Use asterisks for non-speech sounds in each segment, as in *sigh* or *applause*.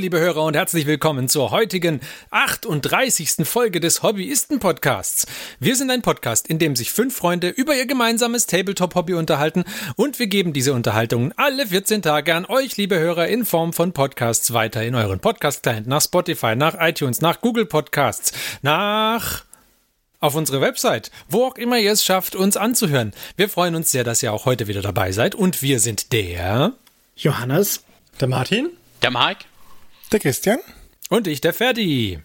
Liebe Hörer und herzlich willkommen zur heutigen 38. Folge des Hobbyisten-Podcasts. Wir sind ein Podcast, in dem sich fünf Freunde über ihr gemeinsames Tabletop-Hobby unterhalten und wir geben diese Unterhaltungen alle 14 Tage an euch, liebe Hörer, in Form von Podcasts weiter in euren Podcast-Client, nach Spotify, nach iTunes, nach Google Podcasts, nach auf unsere Website, wo auch immer ihr es schafft, uns anzuhören. Wir freuen uns sehr, dass ihr auch heute wieder dabei seid und wir sind der Johannes, der Martin, der Mike, der Christian und ich, der Ferdi.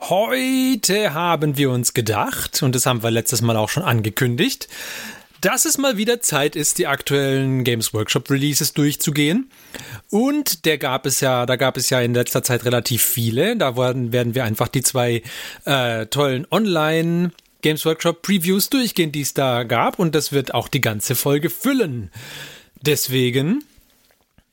Heute haben wir uns gedacht, und das haben wir letztes Mal auch schon angekündigt, dass es mal wieder Zeit ist, die aktuellen Games Workshop Releases durchzugehen. Und der gab es ja, da gab es ja in letzter Zeit relativ viele. Da werden, wir einfach die zwei äh, tollen Online Games Workshop Previews durchgehen, die es da gab. Und das wird auch die ganze Folge füllen. Deswegen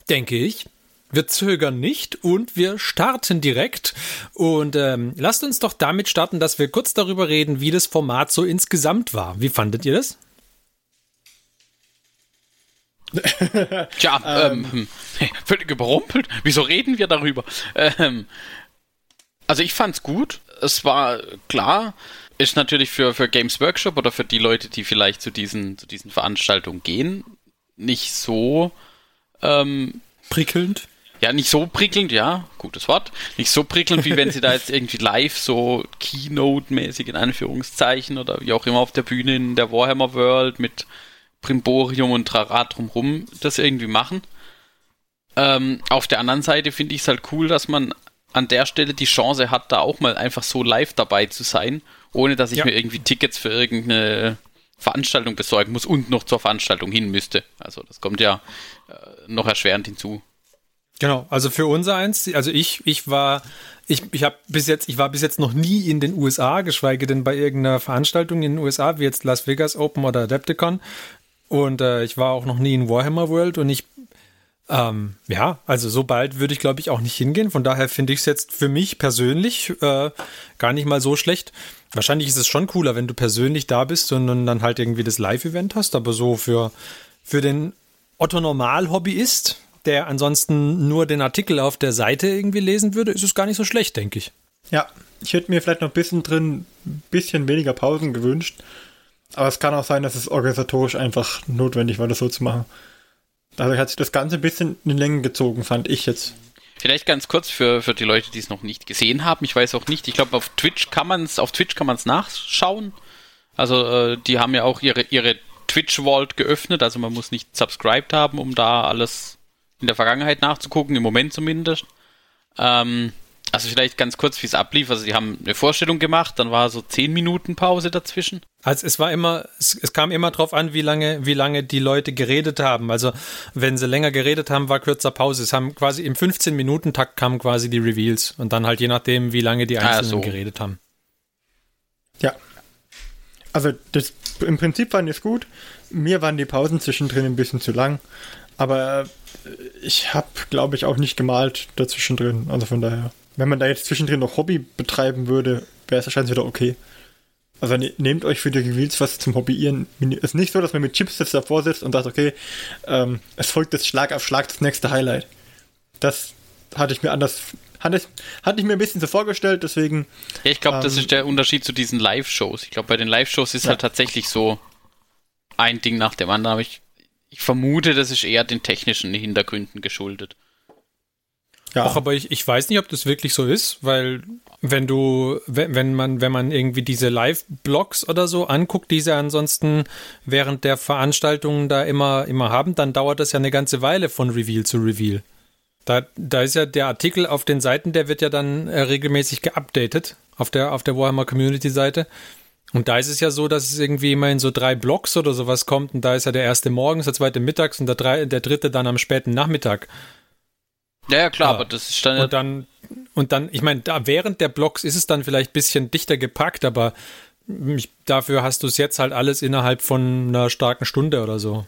denke ich, wir zögern nicht und wir starten direkt. Und ähm, lasst uns doch damit starten, dass wir kurz darüber reden, wie das Format so insgesamt war. Wie fandet ihr das? *laughs* Tja, ähm, ähm, *laughs* völlig überrumpelt. Wieso reden wir darüber? Ähm, also ich fand's gut. Es war klar, ist natürlich für, für Games Workshop oder für die Leute, die vielleicht zu diesen, zu diesen Veranstaltungen gehen, nicht so ähm, prickelnd. Ja, nicht so prickelnd, ja, gutes Wort. Nicht so prickelnd, wie wenn sie da *laughs* jetzt irgendwie live so Keynote-mäßig in Anführungszeichen oder wie auch immer auf der Bühne in der Warhammer World mit Primborium und Trara drumrum das irgendwie machen. Ähm, auf der anderen Seite finde ich es halt cool, dass man an der Stelle die Chance hat, da auch mal einfach so live dabei zu sein, ohne dass ich ja. mir irgendwie Tickets für irgendeine Veranstaltung besorgen muss und noch zur Veranstaltung hin müsste. Also das kommt ja äh, noch erschwerend hinzu. Genau, also für unser eins, also ich, ich war, ich, ich habe bis jetzt, ich war bis jetzt noch nie in den USA, geschweige denn bei irgendeiner Veranstaltung in den USA, wie jetzt Las Vegas Open oder Adepticon. Und äh, ich war auch noch nie in Warhammer World und ich, ähm, ja, also so bald würde ich glaube ich auch nicht hingehen. Von daher finde ich es jetzt für mich persönlich äh, gar nicht mal so schlecht. Wahrscheinlich ist es schon cooler, wenn du persönlich da bist und dann halt irgendwie das Live-Event hast, aber so für, für den Otto Normal-Hobbyist, der ansonsten nur den Artikel auf der Seite irgendwie lesen würde, ist es gar nicht so schlecht, denke ich. Ja, ich hätte mir vielleicht noch ein bisschen drin, ein bisschen weniger Pausen gewünscht. Aber es kann auch sein, dass es organisatorisch einfach notwendig war, das so zu machen. Dadurch hat sich das Ganze ein bisschen in Längen gezogen, fand ich jetzt. Vielleicht ganz kurz für, für die Leute, die es noch nicht gesehen haben. Ich weiß auch nicht. Ich glaube, auf Twitch kann man es, auf Twitch kann man es nachschauen. Also, äh, die haben ja auch ihre, ihre Twitch Vault geöffnet. Also, man muss nicht subscribed haben, um da alles in der Vergangenheit nachzugucken, im Moment zumindest. Ähm, also vielleicht ganz kurz, wie es ablief. Also die haben eine Vorstellung gemacht, dann war so zehn Minuten Pause dazwischen. Also es war immer, es, es, kam immer drauf an, wie lange, wie lange die Leute geredet haben. Also wenn sie länger geredet haben, war kürzer Pause. Es haben quasi im 15-Minuten-Takt kamen quasi die Reveals und dann halt je nachdem, wie lange die Einzelnen ah, so. geredet haben. Ja. Also das, im Prinzip fand ich es gut. Mir waren die Pausen zwischendrin ein bisschen zu lang. Aber ich habe, glaube ich, auch nicht gemalt dazwischen drin. Also von daher. Wenn man da jetzt zwischendrin noch Hobby betreiben würde, wäre es wahrscheinlich wieder okay. Also ne, nehmt euch für die Reveals was zum Hobbyieren. Es ist nicht so, dass man mit Chips jetzt davor sitzt und sagt, okay, ähm, es folgt jetzt Schlag auf Schlag das nächste Highlight. Das hatte ich mir anders, hatte ich, hatte ich mir ein bisschen so vorgestellt, deswegen. Ja, ich glaube, ähm, das ist der Unterschied zu diesen Live-Shows. Ich glaube, bei den Live-Shows ist ja. halt tatsächlich so ein Ding nach dem anderen. Aber ich ich vermute, das ist eher den technischen Hintergründen geschuldet. Ja. Auch, aber ich, ich weiß nicht, ob das wirklich so ist, weil wenn du, wenn, wenn man, wenn man irgendwie diese Live-Blogs oder so anguckt, die sie ansonsten während der Veranstaltungen da immer, immer haben, dann dauert das ja eine ganze Weile von Reveal zu Reveal. Da, da ist ja der Artikel auf den Seiten, der wird ja dann äh, regelmäßig geupdatet auf der, auf der Warhammer Community Seite. Und da ist es ja so, dass es irgendwie immer in so drei Blocks oder sowas kommt. Und da ist ja der erste morgens, der zweite mittags und der, drei, der dritte dann am späten Nachmittag. Ja, ja klar, ja. aber das ist dann. Und dann, und dann, ich meine, da während der Blocks ist es dann vielleicht ein bisschen dichter gepackt, aber ich, dafür hast du es jetzt halt alles innerhalb von einer starken Stunde oder so.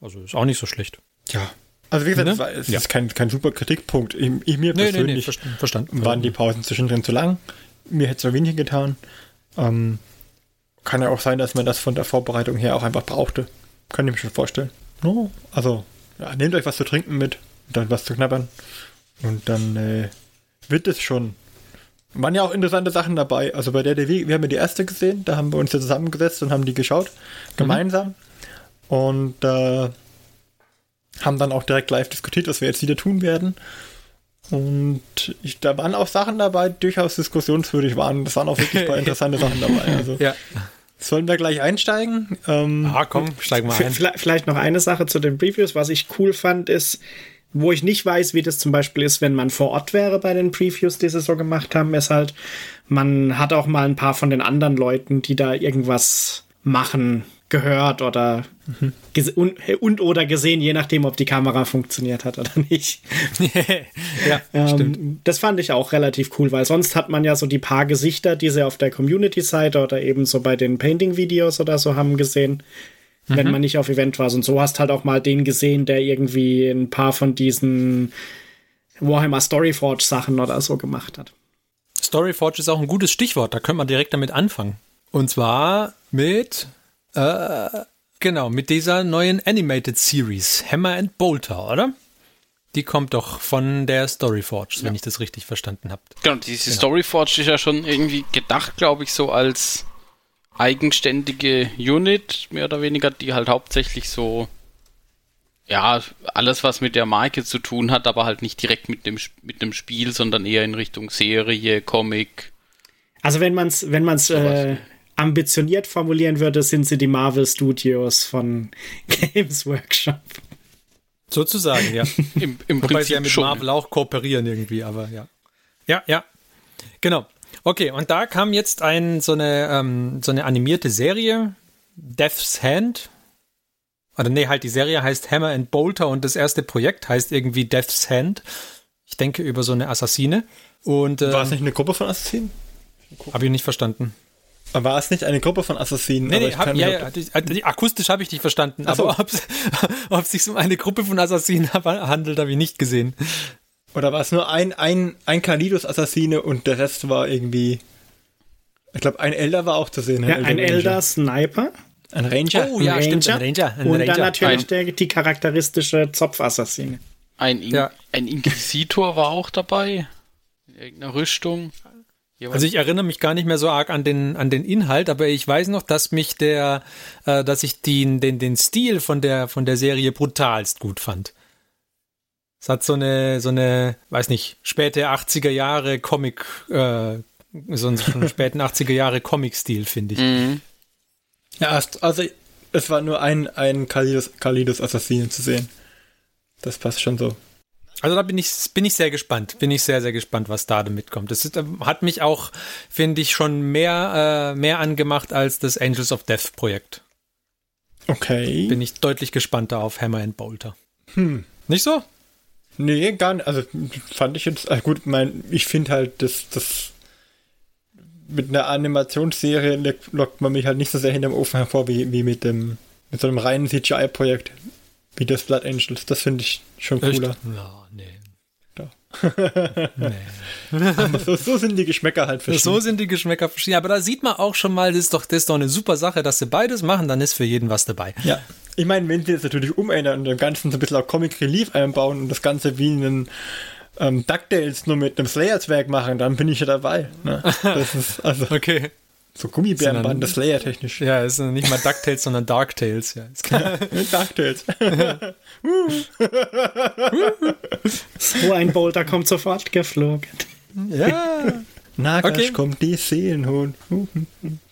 Also ist auch nicht so schlecht. Ja. Also wie gesagt, ne? es ja. ist kein, kein super Kritikpunkt. Ich, ich mir nee, persönlich nee, nee, verstanden. waren die Pausen zwischendrin zu lang. Mir hätte es so wenig getan. Ähm, kann ja auch sein, dass man das von der Vorbereitung her auch einfach brauchte. Kann ich mir schon vorstellen. No, also, ja, nehmt euch was zu trinken mit, dann was zu knabbern. Und dann äh, wird es schon. Waren ja auch interessante Sachen dabei. Also bei der DW, wir haben ja die erste gesehen, da haben wir uns ja zusammengesetzt und haben die geschaut, gemeinsam. Mhm. Und äh, haben dann auch direkt live diskutiert, was wir jetzt wieder tun werden. Und ich, da waren auch Sachen dabei, die durchaus diskussionswürdig waren. Das waren auch wirklich ein paar *laughs* interessante Sachen dabei. Also, ja. Sollen wir gleich einsteigen? Ähm, ah, komm, steigen wir ein. Vielleicht noch eine Sache zu den Previews. Was ich cool fand, ist, wo ich nicht weiß, wie das zum Beispiel ist, wenn man vor Ort wäre bei den Previews, die sie so gemacht haben, ist halt, man hat auch mal ein paar von den anderen Leuten, die da irgendwas machen, gehört oder mhm. und, und, oder gesehen, je nachdem, ob die Kamera funktioniert hat oder nicht. *laughs* ja, ähm, stimmt. Das fand ich auch relativ cool, weil sonst hat man ja so die paar Gesichter, die sie auf der Community-Seite oder eben so bei den Painting-Videos oder so haben gesehen, mhm. wenn man nicht auf Event war. Und so hast halt auch mal den gesehen, der irgendwie ein paar von diesen Warhammer Storyforge Sachen oder so gemacht hat. Storyforge ist auch ein gutes Stichwort, da können wir direkt damit anfangen. Und zwar mit äh, genau, mit dieser neuen Animated Series, Hammer and Bolter, oder? Die kommt doch von der Storyforge, wenn ja. ich das richtig verstanden habe. Genau, diese genau. Storyforge ist ja schon irgendwie gedacht, glaube ich, so als eigenständige Unit, mehr oder weniger, die halt hauptsächlich so, ja, alles, was mit der Marke zu tun hat, aber halt nicht direkt mit dem, mit dem Spiel, sondern eher in Richtung Serie, Comic. Also wenn man es wenn man's, äh, ambitioniert formulieren würde, sind sie die Marvel Studios von *laughs* Games Workshop. Sozusagen, ja. *laughs* Im, im Wobei Prinzip sie ja mit schon. Marvel auch kooperieren irgendwie, aber ja. Ja, ja. Genau. Okay, und da kam jetzt ein, so, eine, ähm, so eine animierte Serie, Death's Hand. Oder nee, halt die Serie heißt Hammer and Bolter und das erste Projekt heißt irgendwie Death's Hand. Ich denke über so eine Assassine. Und, äh, War es nicht eine Gruppe von Assassinen? Habe ich nicht verstanden. War es nicht eine Gruppe von Assassinen? Nee, nee, hab, ja, ja, die, die, akustisch habe ich dich verstanden, so. aber ob es *laughs* sich um eine Gruppe von Assassinen *laughs* handelt, habe ich nicht gesehen. Oder war es nur ein, ein, ein Kalidos-Assassine und der Rest war irgendwie. Ich glaube, ein Elder war auch zu sehen. Ja, ein Elder Sniper. Ein Ranger. Oh, ja, Ranger. stimmt, ein Ranger. Ein und Ranger. dann natürlich der, die charakteristische Zopfassassine. Ein, In ja. ein Inquisitor war auch dabei. In irgendeiner Rüstung. Also ich erinnere mich gar nicht mehr so arg an den, an den Inhalt, aber ich weiß noch, dass mich der, äh, dass ich den, den, den Stil von der, von der Serie brutalst gut fand. Es hat so eine, so eine, weiß nicht, späte 80er Jahre Comic, äh, so einen, so einen späten *laughs* 80er Jahre Comic-Stil, finde ich. Mhm. Ja, also es war nur ein, ein Kalidos, Kalidos Assassinen zu sehen. Das passt schon so. Also da bin ich, bin ich sehr gespannt. Bin ich sehr, sehr gespannt, was da damit kommt. Das ist, hat mich auch, finde ich, schon mehr, äh, mehr angemacht als das Angels of Death Projekt. Okay. Bin ich deutlich gespannter auf Hammer and Bolter. Hm. Nicht so? Nee, gar nicht. Also fand ich jetzt, also gut, mein, ich finde halt, dass das mit einer Animationsserie lockt man mich halt nicht so sehr hinterm Ofen hervor wie, wie mit dem mit so einem reinen CGI-Projekt wie das Blood Angels. Das finde ich schon cooler. Echt? Ja nee. *laughs* Aber so, so, sind die Geschmäcker halt verschieden. So sind die Geschmäcker verschieden. Aber da sieht man auch schon mal, das ist doch, das ist doch eine super Sache, dass sie beides machen, dann ist für jeden was dabei. Ja. Ich meine, wenn sie jetzt natürlich umändern und dem Ganzen so ein bisschen auch Comic Relief einbauen und das Ganze wie einen ähm, DuckTales nur mit einem Slayer-Zwerg machen, dann bin ich ja dabei. Ne? *laughs* Das ist also. okay. So Gummibärenband, das Slayer-technisch. Ja, ist nicht mal DuckTales, sondern Darktales. Ja, ist klar. *laughs* DuckTales. *laughs* so ein Boulder kommt sofort geflogen. Ja. Nagash okay. kommt die Seelenhund.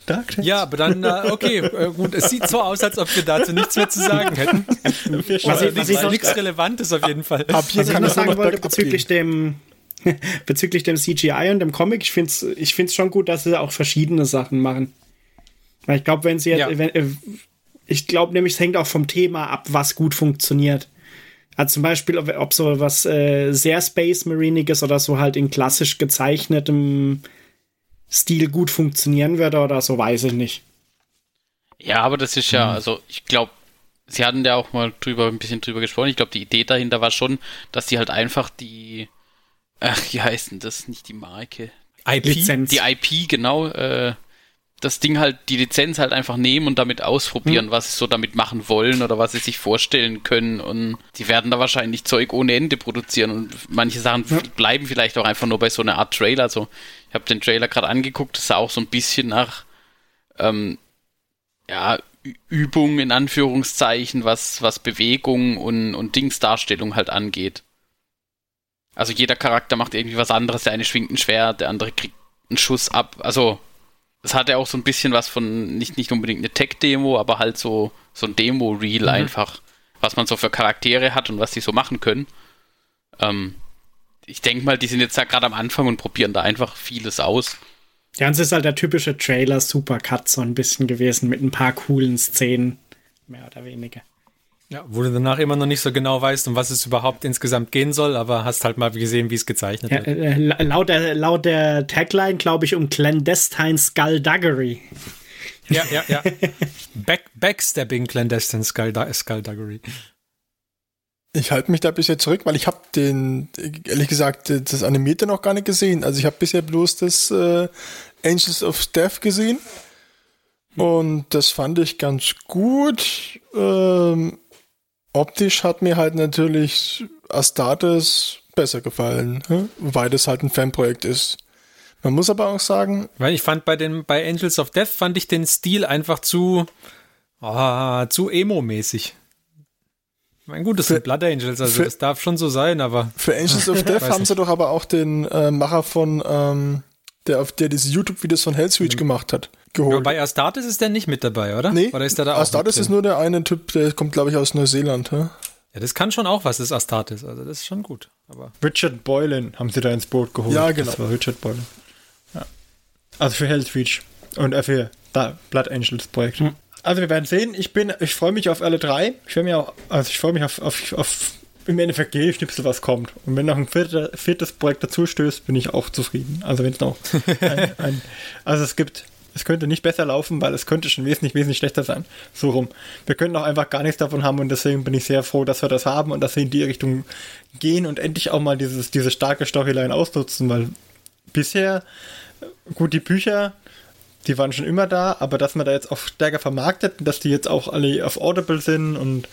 DuckTales. Ja, aber dann, äh, okay, äh, gut, es sieht so aus, als ob wir dazu nichts mehr zu sagen hätten. also nichts, nichts Relevantes auf jeden Fall. Ab was ich noch sagen wollte bezüglich dem *laughs* bezüglich dem CGI und dem Comic, ich finde es ich find's schon gut, dass sie auch verschiedene Sachen machen. Weil ich glaube, wenn sie jetzt, ja. wenn, äh, ich glaube nämlich, es hängt auch vom Thema ab, was gut funktioniert. Also zum Beispiel, ob, ob so was äh, sehr Space Mariniges oder so halt in klassisch gezeichnetem Stil gut funktionieren würde oder so, weiß ich nicht. Ja, aber das ist ja, hm. also ich glaube, sie hatten ja auch mal drüber, ein bisschen drüber gesprochen. Ich glaube, die Idee dahinter war schon, dass sie halt einfach die Ach, wie heißt denn das? Nicht die Marke. IP? Lizenz. Die IP, genau. Äh, das Ding halt, die Lizenz halt einfach nehmen und damit ausprobieren, mhm. was sie so damit machen wollen oder was sie sich vorstellen können. Und die werden da wahrscheinlich Zeug ohne Ende produzieren. Und manche Sachen ja. bleiben vielleicht auch einfach nur bei so einer Art Trailer. Also ich habe den Trailer gerade angeguckt, das sah auch so ein bisschen nach ähm, ja, Übung in Anführungszeichen, was, was Bewegung und, und Dingsdarstellung halt angeht. Also jeder Charakter macht irgendwie was anderes. Der eine schwingt ein Schwert, der andere kriegt einen Schuss ab. Also es hatte auch so ein bisschen was von, nicht, nicht unbedingt eine Tech-Demo, aber halt so, so ein Demo-Reel mhm. einfach, was man so für Charaktere hat und was die so machen können. Ähm, ich denke mal, die sind jetzt da gerade am Anfang und probieren da einfach vieles aus. Ja, und es ist halt der typische Trailer-Supercut so ein bisschen gewesen mit ein paar coolen Szenen, mehr oder weniger. Ja, wo du danach immer noch nicht so genau weißt, um was es überhaupt insgesamt gehen soll, aber hast halt mal gesehen, wie es gezeichnet ja, wird. Äh, laut, der, laut der Tagline, glaube ich, um Clandestine Skullduggery. Ja, ja, ja. *laughs* Back, backstabbing Clandestine Skullduggery. Ich halte mich da bisher zurück, weil ich habe den, ehrlich gesagt, das Animierte noch gar nicht gesehen. Also ich habe bisher bloß das äh, Angels of Death gesehen. Und das fand ich ganz gut. Ähm, optisch hat mir halt natürlich Astartes besser gefallen, ne? weil das halt ein Fanprojekt ist. Man muss aber auch sagen. Weil ich fand bei den, bei Angels of Death fand ich den Stil einfach zu, oh, zu emo-mäßig. Mein gut, das für, sind Blood Angels, also für, das darf schon so sein, aber. Für Angels of *laughs* Death haben sie doch aber auch den äh, Macher von, ähm, der auf der diese YouTube-Videos von Hellswitch mhm. gemacht hat, geholt. Ja, bei Astartes ist der nicht mit dabei, oder? Nee. Oder ist der da Astartes ist nur der eine Typ, der kommt, glaube ich, aus Neuseeland. Ja? ja, das kann schon auch was, das Astartes. Also das ist schon gut. Aber Richard Boylan haben sie da ins Boot geholt. Ja, genau. Das war Richard Boylan. Ja. Also für Hellswitch und äh, für da, Blood Angels Projekt. Hm. Also wir werden sehen. Ich bin, ich freue mich auf alle drei. Ich freue mich auch, also ich freue mich auf, auf, auf im Endeffekt jede Schnipsel, was kommt. Und wenn noch ein vierter, viertes Projekt dazu stößt, bin ich auch zufrieden. Also wenn es noch *laughs* ein, ein, also es gibt, es könnte nicht besser laufen, weil es könnte schon wesentlich, wesentlich schlechter sein. So rum. Wir können auch einfach gar nichts davon haben und deswegen bin ich sehr froh, dass wir das haben und dass wir in die Richtung gehen und endlich auch mal dieses, diese starke Storyline ausnutzen, weil bisher, gut, die Bücher, die waren schon immer da, aber dass man da jetzt auch stärker vermarktet, dass die jetzt auch alle auf Audible sind und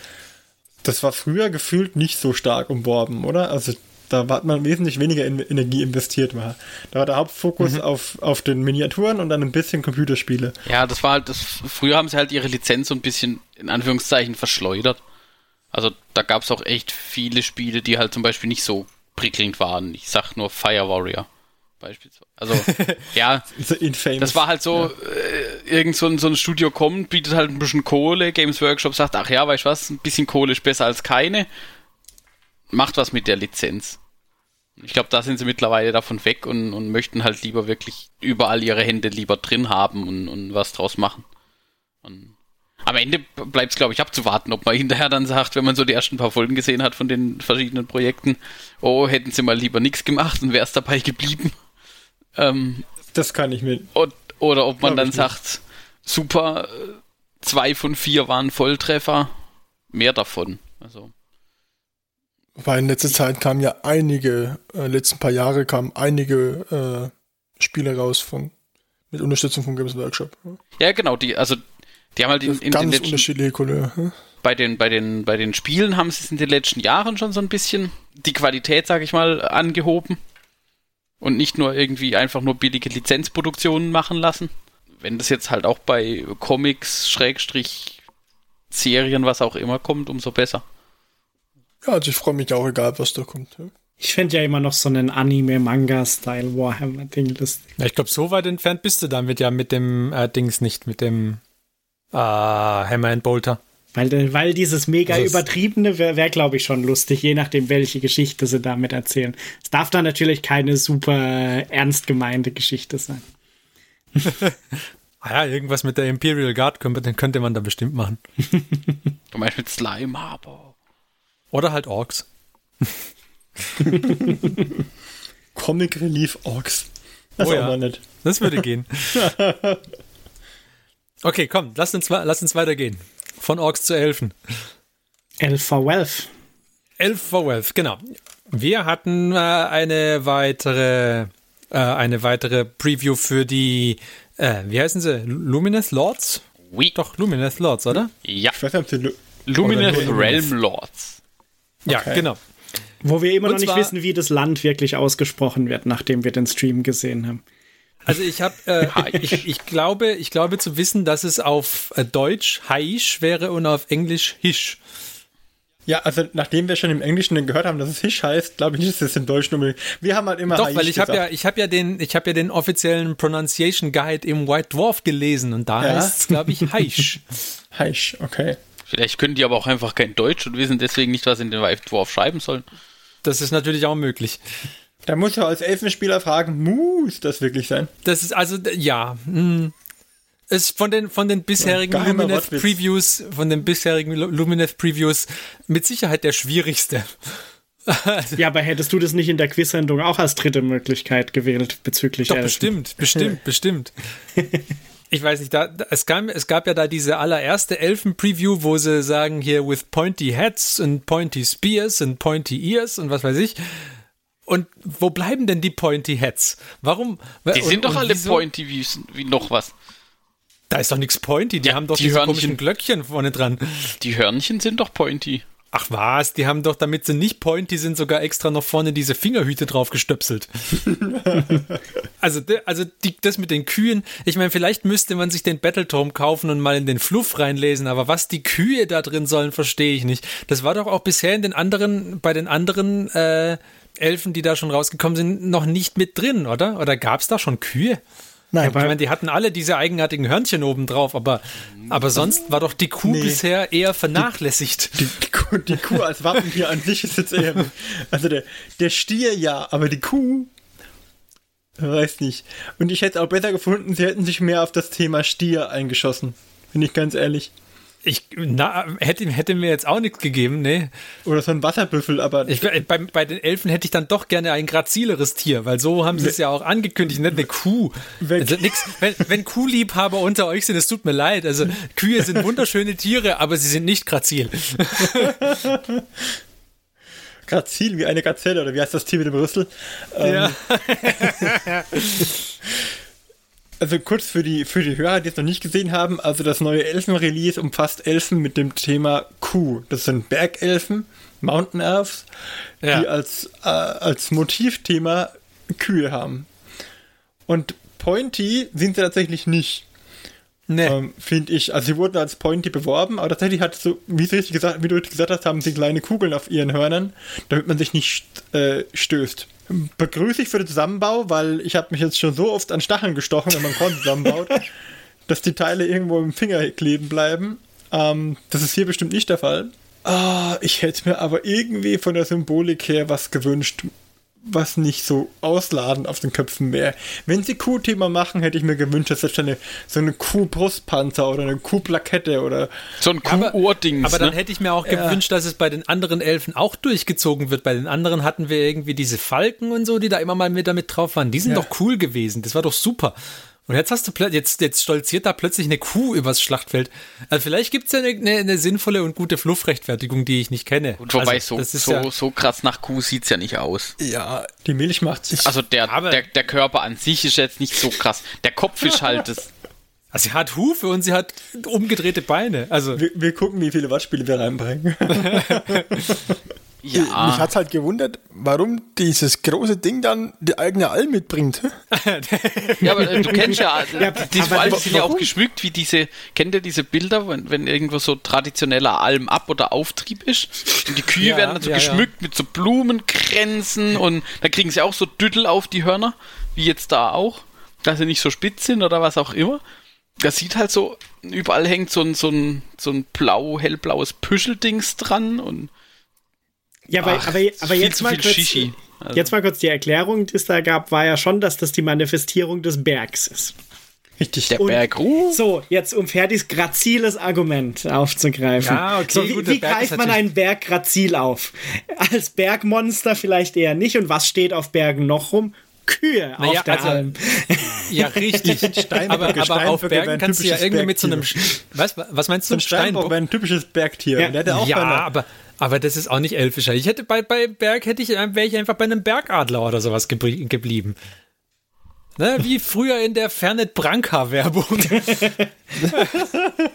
das war früher gefühlt nicht so stark umworben, oder? Also da hat man wesentlich weniger in Energie investiert. War. Da war der Hauptfokus mhm. auf, auf den Miniaturen und dann ein bisschen Computerspiele. Ja, das war halt, das, früher haben sie halt ihre Lizenz so ein bisschen in Anführungszeichen verschleudert. Also da gab es auch echt viele Spiele, die halt zum Beispiel nicht so prickelnd waren. Ich sag nur Fire Warrior beispielsweise. Also, *laughs* ja, das war halt so, ja. äh, irgend so ein, so ein Studio kommt, bietet halt ein bisschen Kohle, Games Workshop sagt, ach ja, weißt du was, ein bisschen Kohle ist besser als keine, macht was mit der Lizenz. Ich glaube, da sind sie mittlerweile davon weg und, und möchten halt lieber wirklich überall ihre Hände lieber drin haben und, und was draus machen. Und am Ende bleibt es, glaube ich, abzuwarten, ob man *laughs* hinterher dann sagt, wenn man so die ersten paar Folgen gesehen hat von den verschiedenen Projekten, oh, hätten sie mal lieber nichts gemacht und wäre es dabei geblieben. *laughs* Ähm, das kann ich mir. Und, oder ob man dann sagt, super, zwei von vier waren Volltreffer, mehr davon. Also. Weil in letzter Zeit kamen ja einige, äh, letzten paar Jahre kamen einige äh, Spiele raus von mit Unterstützung von Games Workshop. Ja, genau, die, also die haben halt in, in ganz den letzten, unterschiedliche Couleur. Hm? Bei den, bei, den, bei den Spielen haben sie es in den letzten Jahren schon so ein bisschen die Qualität, sag ich mal, angehoben und nicht nur irgendwie einfach nur billige Lizenzproduktionen machen lassen. Wenn das jetzt halt auch bei Comics, Schrägstrich, Serien, was auch immer kommt, umso besser. Ja, also ich freue mich auch, egal was da kommt. Ja. Ich finde ja immer noch so einen Anime-Manga-Style Warhammer-Ding lustig. Ja, ich glaube, so weit entfernt bist du damit ja mit dem äh, Dings nicht, mit dem äh, Hammer and Bolter. Weil, weil dieses mega das übertriebene wäre, wär, glaube ich, schon lustig, je nachdem, welche Geschichte sie damit erzählen. Es darf dann natürlich keine super ernst gemeinte Geschichte sein. *laughs* ah ja, irgendwas mit der Imperial Guard könnte, könnte man da bestimmt machen. du meinst mit Slime Harbor. Oder halt Orks. *laughs* Comic Relief Orks. Das oh, ja. nicht. Das würde gehen. *laughs* okay, komm, lass uns, lass uns weitergehen. Von Orks zu Elfen. Elf for Wealth. Elf for Wealth, genau. Wir hatten äh, eine weitere äh, eine weitere Preview für die äh, wie heißen sie? Luminous Lords? Oui. Doch, Luminous Lords, oder? Ja. Ich weiß nicht, ob sie Lu- Luminous Realm Lords. Ja, Okay. genau. Wo wir immer Und noch nicht zwar- wissen, wie das Land wirklich ausgesprochen wird, nachdem wir den Stream gesehen haben. Also ich habe, äh, *laughs* ich, ich glaube, ich glaube zu wissen, dass es auf äh, Deutsch Haisch wäre und auf Englisch Hisch. Ja, also nachdem wir schon im Englischen gehört haben, dass es Hisch heißt, glaube ich nicht, dass es im Deutschen unbedingt. Wir haben halt immer Doch, Haisch weil ich habe ja, ich habe ja den, ich habe ja den offiziellen Pronunciation Guide im White Dwarf gelesen und da Ja. heißt es, glaube ich, Haisch. *laughs* Haisch, okay. Vielleicht können die aber auch einfach kein Deutsch und wissen deswegen nicht, was sie in den Wife Dwarf schreiben sollen. Das ist natürlich auch möglich. Da muss ich als Elfenspieler fragen, muss das wirklich sein? Das ist also, ja. Mh. Ist von den, von den bisherigen Geheimer Lumineth. Previews, von den bisherigen Lu- Lumineth Previews mit Sicherheit der schwierigste. *laughs* Ja, aber hättest du das nicht in der Quiz-Sendung auch als dritte Möglichkeit gewählt bezüglich Doch, Elfen? bestimmt, bestimmt, bestimmt. *laughs* Ich weiß nicht, da, da, es, gab, es gab ja da diese allererste Elfen-Preview, wo sie sagen hier with pointy heads und pointy spears und pointy ears und was weiß ich. Und wo bleiben denn die pointy heads? Warum? Die und, sind doch alle wieso? pointy wie, wie noch was. Da ist doch nichts pointy, die Ja, haben doch die diese Hörnchen. komischen Glöckchen vorne dran. Die Hörnchen sind doch pointy. Ach was, die haben doch, damit sie nicht pointy sind, sogar extra noch vorne diese Fingerhüte drauf gestöpselt. *laughs* also also die, das mit den Kühen, ich meine, vielleicht müsste man sich den Battletome kaufen und mal in den Fluff reinlesen, aber was die Kühe da drin sollen, verstehe ich nicht. Das war doch auch bisher in den anderen, bei den anderen äh, Elfen, die da schon rausgekommen sind, noch nicht mit drin, oder? Oder gab es da schon Kühe? Nein, ich meine, die hatten alle diese eigenartigen Hörnchen oben drauf, aber, aber sonst war doch die Kuh Nee. bisher eher vernachlässigt. Die, die, Kuh, die Kuh als Wappentier an sich ist jetzt eher. Also der, der Stier ja, aber die Kuh. Weiß nicht. Und ich hätte es auch besser gefunden, sie hätten sich mehr auf das Thema Stier eingeschossen. Bin ich ganz ehrlich. Ich na, hätte, hätte mir jetzt auch nichts gegeben, ne? Oder so ein Wasserbüffel, aber. Ich, bei, bei den Elfen hätte ich dann doch gerne ein grazileres Tier, weil so haben sie es ja auch angekündigt, nicht eine Kuh. Wenn- Also nix, wenn, wenn Kuhliebhaber unter euch sind, es tut mir leid. Also Kühe sind *laughs* wunderschöne Tiere, aber sie sind nicht grazil. *laughs* Grazil wie eine Gazelle, oder wie heißt das Tier mit dem Rüssel? Ähm, Ja. *laughs* Also kurz für die, für die Hörer, die es noch nicht gesehen haben, also das neue Elfen-Release umfasst Elfen mit dem Thema Kuh. Das sind Bergelfen, Mountain Elves, Ja. die als, äh, als Motivthema Kühe haben. Und Pointy sind sie tatsächlich nicht, Nee. ähm, finde ich. Also sie wurden als Pointy beworben, aber tatsächlich hat so, wie, sie richtig gesagt, wie du richtig gesagt hast, haben sie kleine Kugeln auf ihren Hörnern, damit man sich nicht äh, stößt. Begrüße ich für den Zusammenbau, weil ich habe mich jetzt schon so oft an Stacheln gestochen, wenn man Korn zusammenbaut, *laughs* dass die Teile irgendwo im Finger kleben bleiben. Ähm, das ist hier bestimmt nicht der Fall. Ah, ich hätte mir aber irgendwie von der Symbolik her was gewünscht, was nicht so ausladend auf den Köpfen wäre. Wenn sie Kuh-Thema machen, hätte ich mir gewünscht, dass das eine, so eine Kuh-Brustpanzer oder eine Kuh-Plakette oder So ein Aber- Kuh-Ohrdings. Aber dann ne? hätte ich mir auch gewünscht, dass es bei den anderen Elfen auch durchgezogen wird. Bei den anderen hatten wir irgendwie diese Falken und so, die da immer mal mit damit drauf waren. Die sind Ja. doch cool gewesen. Das war doch super. Und jetzt hast du jetzt, jetzt stolziert da plötzlich eine Kuh übers Schlachtfeld. Also vielleicht gibt es ja eine, eine, eine sinnvolle und gute Fluffrechtfertigung, die ich nicht kenne. Und wobei also, so, das ist so, ja, so krass nach Kuh sieht's ja nicht aus. ja, die Milch macht sich. Also der, der, der Körper an sich ist jetzt nicht so krass. Der Kopf ist halt das. *laughs* also sie hat Hufe und sie hat umgedrehte Beine. Also wir, wir gucken, wie viele Wortspiele wir reinbringen. *laughs* *laughs* mich Ja, hat's halt gewundert, warum dieses große Ding dann die eigene Alm mitbringt. *laughs* ja aber äh, du kennst ja, *laughs* Ja, die aber Alben wa- sind ja auch geschmückt wie diese, kennt ihr diese Bilder, wenn, wenn irgendwo so traditioneller Almab- oder Auftrieb ist? Und die Kühe Ja, werden dann so ja, ja. geschmückt mit so Blumenkränzen und da kriegen sie auch so Düttel auf die Hörner, wie jetzt da auch, dass sie nicht so spitz sind oder was auch immer. Das sieht halt so, überall hängt so ein, so ein, so ein blau, hellblaues Püscheldings dran und Ja, aber, Ach, aber, aber jetzt mal kurz, Shishi. Also- jetzt mal kurz die Erklärung, die es da gab, war ja schon, dass das die Manifestierung des Bergs ist. Richtig. der Und- Berg ruht. So, jetzt um Ferdis graziles Argument aufzugreifen. Ja, okay, so, wie gut, wie greift man einen Berg grazil auf? Als Bergmonster vielleicht eher nicht. Und was steht auf Bergen noch rum? Kühe Naja, auf der also- Alm. ja, richtig. *laughs* Steinböcke, aber, aber auf Steinböcke Bergen wären kannst du ja typisches irgendwie mit so einem Bergtier. was, was meinst So du? ein Steinbock wäre ein typisches Bergtier. Ja. Und der hätte auch ja, aber, aber das ist auch nicht elfischer. Ich hätte bei, bei Berg hätte ich, wäre ich einfach bei einem Bergadler oder sowas geblieben. Ne, wie früher in der Fernet Branca-Werbung. *laughs*